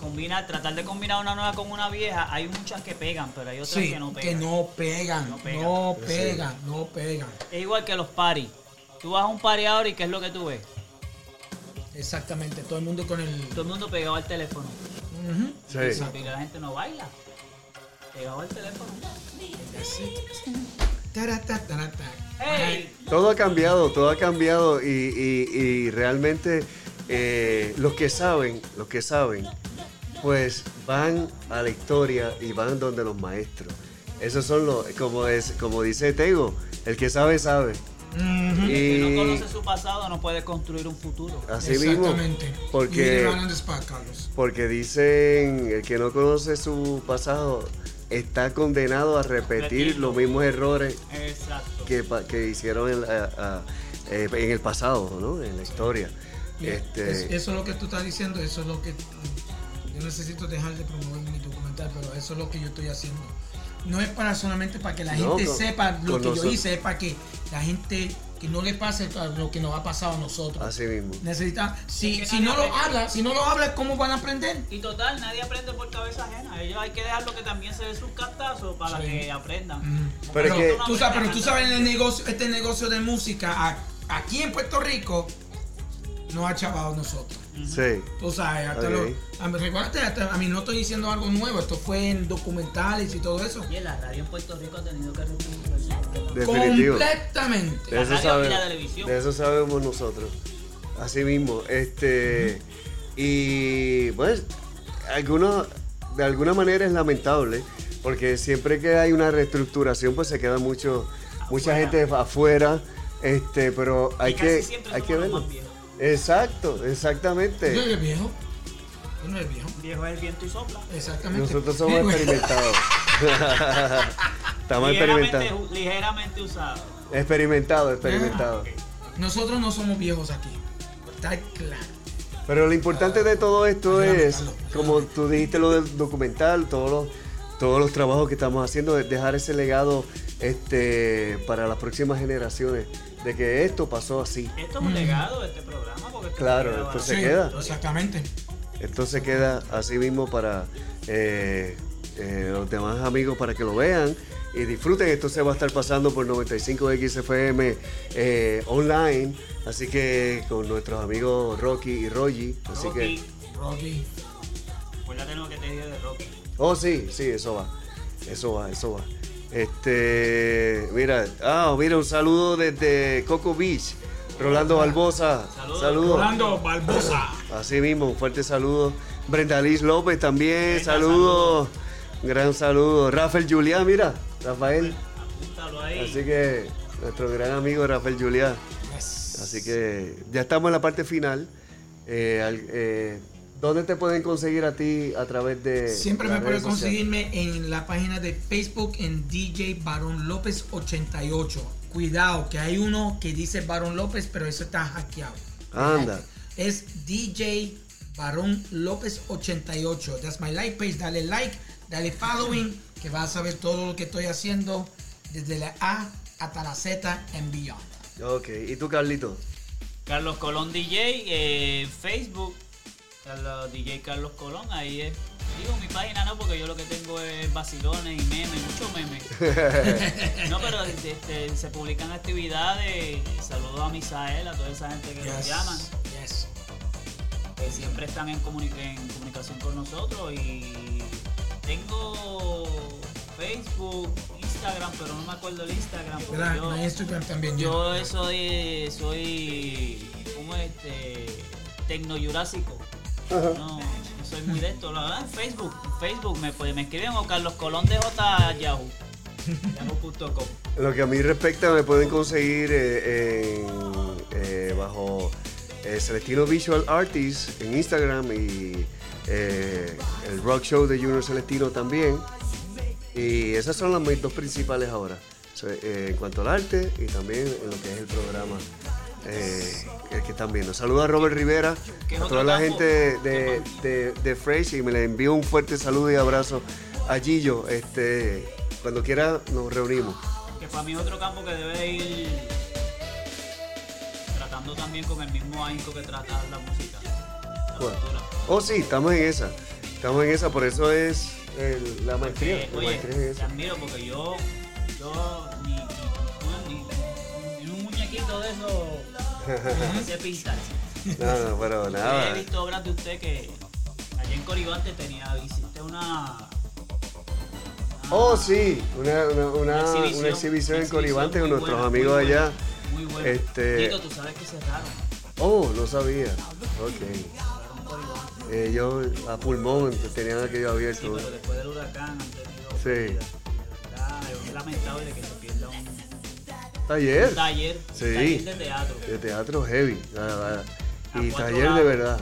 Combinar, tratar de combinar una nueva con una vieja, hay muchas que pegan, pero hay otras sí, que no que pegan. no pegan, No pegan. no pegan, no pegan. Es igual que los paris. Tú vas a un party ahora y ¿qué es lo que tú ves? Exactamente, todo el mundo con el. Todo el mundo pegado al teléfono. Sí. Exacto. Porque la gente no baila. Pegado al teléfono. That's it. Tarata, tarata. ¡Hey! Todo ha cambiado, todo ha cambiado y, y- y realmente eh, los que saben, los que saben, pues van a la historia y van donde los maestros. Esos son los, como es, como dice Tego, el que sabe sabe. Ujú. El que no Y conoce su pasado no puede construir un futuro. así mismo, Exactamente. Y porque Carlos. dicen el que no conoce su pasado está condenado a repetir los mismos errores Exacto. que, hicieron en, a- a- eh, en el pasado, ¿no? En la historia. Y Este, es- eso es lo que tú estás diciendo, eso es lo que yo necesito dejar de promover mi documental, pero eso es lo que yo estoy haciendo. No es para solamente para que la No, gente con- sepa lo que yo hice, es para que la gente que no le pase lo que nos ha pasado a nosotros. así mismo. Necesita, si, si no lo habla, si no lo habla, ¿cómo van a aprender? Y total, nadie aprende por cabeza ajena. Ellos hay que dejarlo que también se den sus cantazos para Sí. que aprendan. Ujú. Pero Pero, es que- tú sabes, pero tú sabes en el negocio, este negocio de música, aquí en Puerto Rico, nos ha chavado nosotros. Sí. Tú sabes, hasta Ok. lo, a mí, recuérdate, hasta- a mí no estoy diciendo algo nuevo, esto fue en documentales y todo eso. Y en la radio en Puerto Rico ha tenido que. Definitivo. Completamente. De eso, sabe- y la televisión. de eso sabemos nosotros. Así mismo. Este. Y pues, algunos, de alguna manera es lamentable, porque siempre que hay una reestructuración, pues se queda mucho, mucha Afuera. gente afuera. Este, pero hay que, siempre hay que verlo. más Exacto, Yo exactamente. eres viejo. Yo no eres viejo. Viejo es el viento y sopla. Exactamente. Nosotros somos experimentados. Estamos Ligeramente, experimentados. ligeramente usado. Experimentados, experimentados. Nosotros no somos viejos aquí. Está claro. Pero lo importante de todo esto es, como tú dijiste lo del documental, todos los, todos los trabajos que estamos haciendo, es dejar ese legado este, para las próximas generaciones, de que esto pasó así. Esto es un legado de este programa. Porque Claro, esto se Sí, queda. Exactamente. Esto se queda así mismo para eh, eh, los demás amigos para que lo vean y disfruten. Esto se va a estar pasando por 95XFM eh, online, así que con nuestros amigos Rocky y Rogi. Así Rocky. que, Rocky. Acuérdate lo que te dije de Rocky. oh sí, sí, eso va, eso va, eso va. Este, mira, ah, mira, un saludo desde Coco Beach, Rolando Barbosa. Saludos. Saludos. Rolando Barbosa. Así mismo, un fuerte saludo. Brenda Liz López también, saludos. Un gran saludo. Rafael Julián, mira, Rafael. Apúntalo ahí. Así que nuestro gran amigo Rafael Julián. Yes. Así que ya estamos en la parte final. Eh, eh, ¿Dónde te pueden conseguir a ti a través de Siempre me pueden conseguirme en la página de Facebook en DJ Barón López 88. Cuidado, que hay uno que dice Barón López, pero eso está hackeado. Anda. Es DJ Barón López 88. That's my like page. Dale like, dale following, que vas a ver todo lo que estoy haciendo desde la A hasta la Z en Beyond. Ok, ¿y tú, Carlito? Carlos Colón DJ, eh, Facebook, Carlos, DJ Carlos Colón, ahí es. Digo, mi página no, porque yo lo que tengo es vacilones y memes, muchos memes. no, pero este, se publican actividades. Saludos a Misael, a toda esa gente que nos llaman, yes. que siempre están en, comuni- en comunicación con nosotros. Y tengo Facebook, Instagram, pero no me acuerdo el Instagram. porque yo- Instagram también. yo soy, soy, ¿cómo es este? Tecno Jurásico. No, no soy muy de esto. La verdad, en Facebook, Facebook me, pueden- me escriben o Carlos Colón de J Yahoo. Yahoo.com. Lo que a mí respecta, me pueden conseguir eh, en, eh, bajo eh, Celestino Visual Artist en Instagram y el Rock Show de Junior Celestino también. Y esas son las mis dos principales ahora, So, en cuanto al arte y también en lo que es el programa eh, el que están viendo. Saludos a Robert Rivera, ¿Qué a toda la gente de, de, de Fresh y me le envío un fuerte saludo y abrazo a Gillo. Este, cuando quiera nos reunimos. Que para mí es otro campo que debe ir tratando también con el mismo ahínco que trata la música. La cultura. Oh, sí, estamos en esa. Estamos en esa, por eso es el- la maestría. La oye, maestría es te admiro porque yo, yo de eso me sé pintar. No, no, pero He nada. visto obras de usted que allá en Coribante tenía, hiciste una. Oh, sí, una, una, una- una una exhibición, en Coribante con nuestros buena, amigos muy buena, allá. Muy bueno. Este- Tito, tú sabes que cerraron. Oh, no sabía. Ok. Ellos a pulmón tenían aquello Sí, abierto. pero después del huracán han tenido. Sí. Ah, es lamentable que se Taller un taller, Sí. taller de teatro. de teatro heavy. la verdad. Y taller de lados. verdad.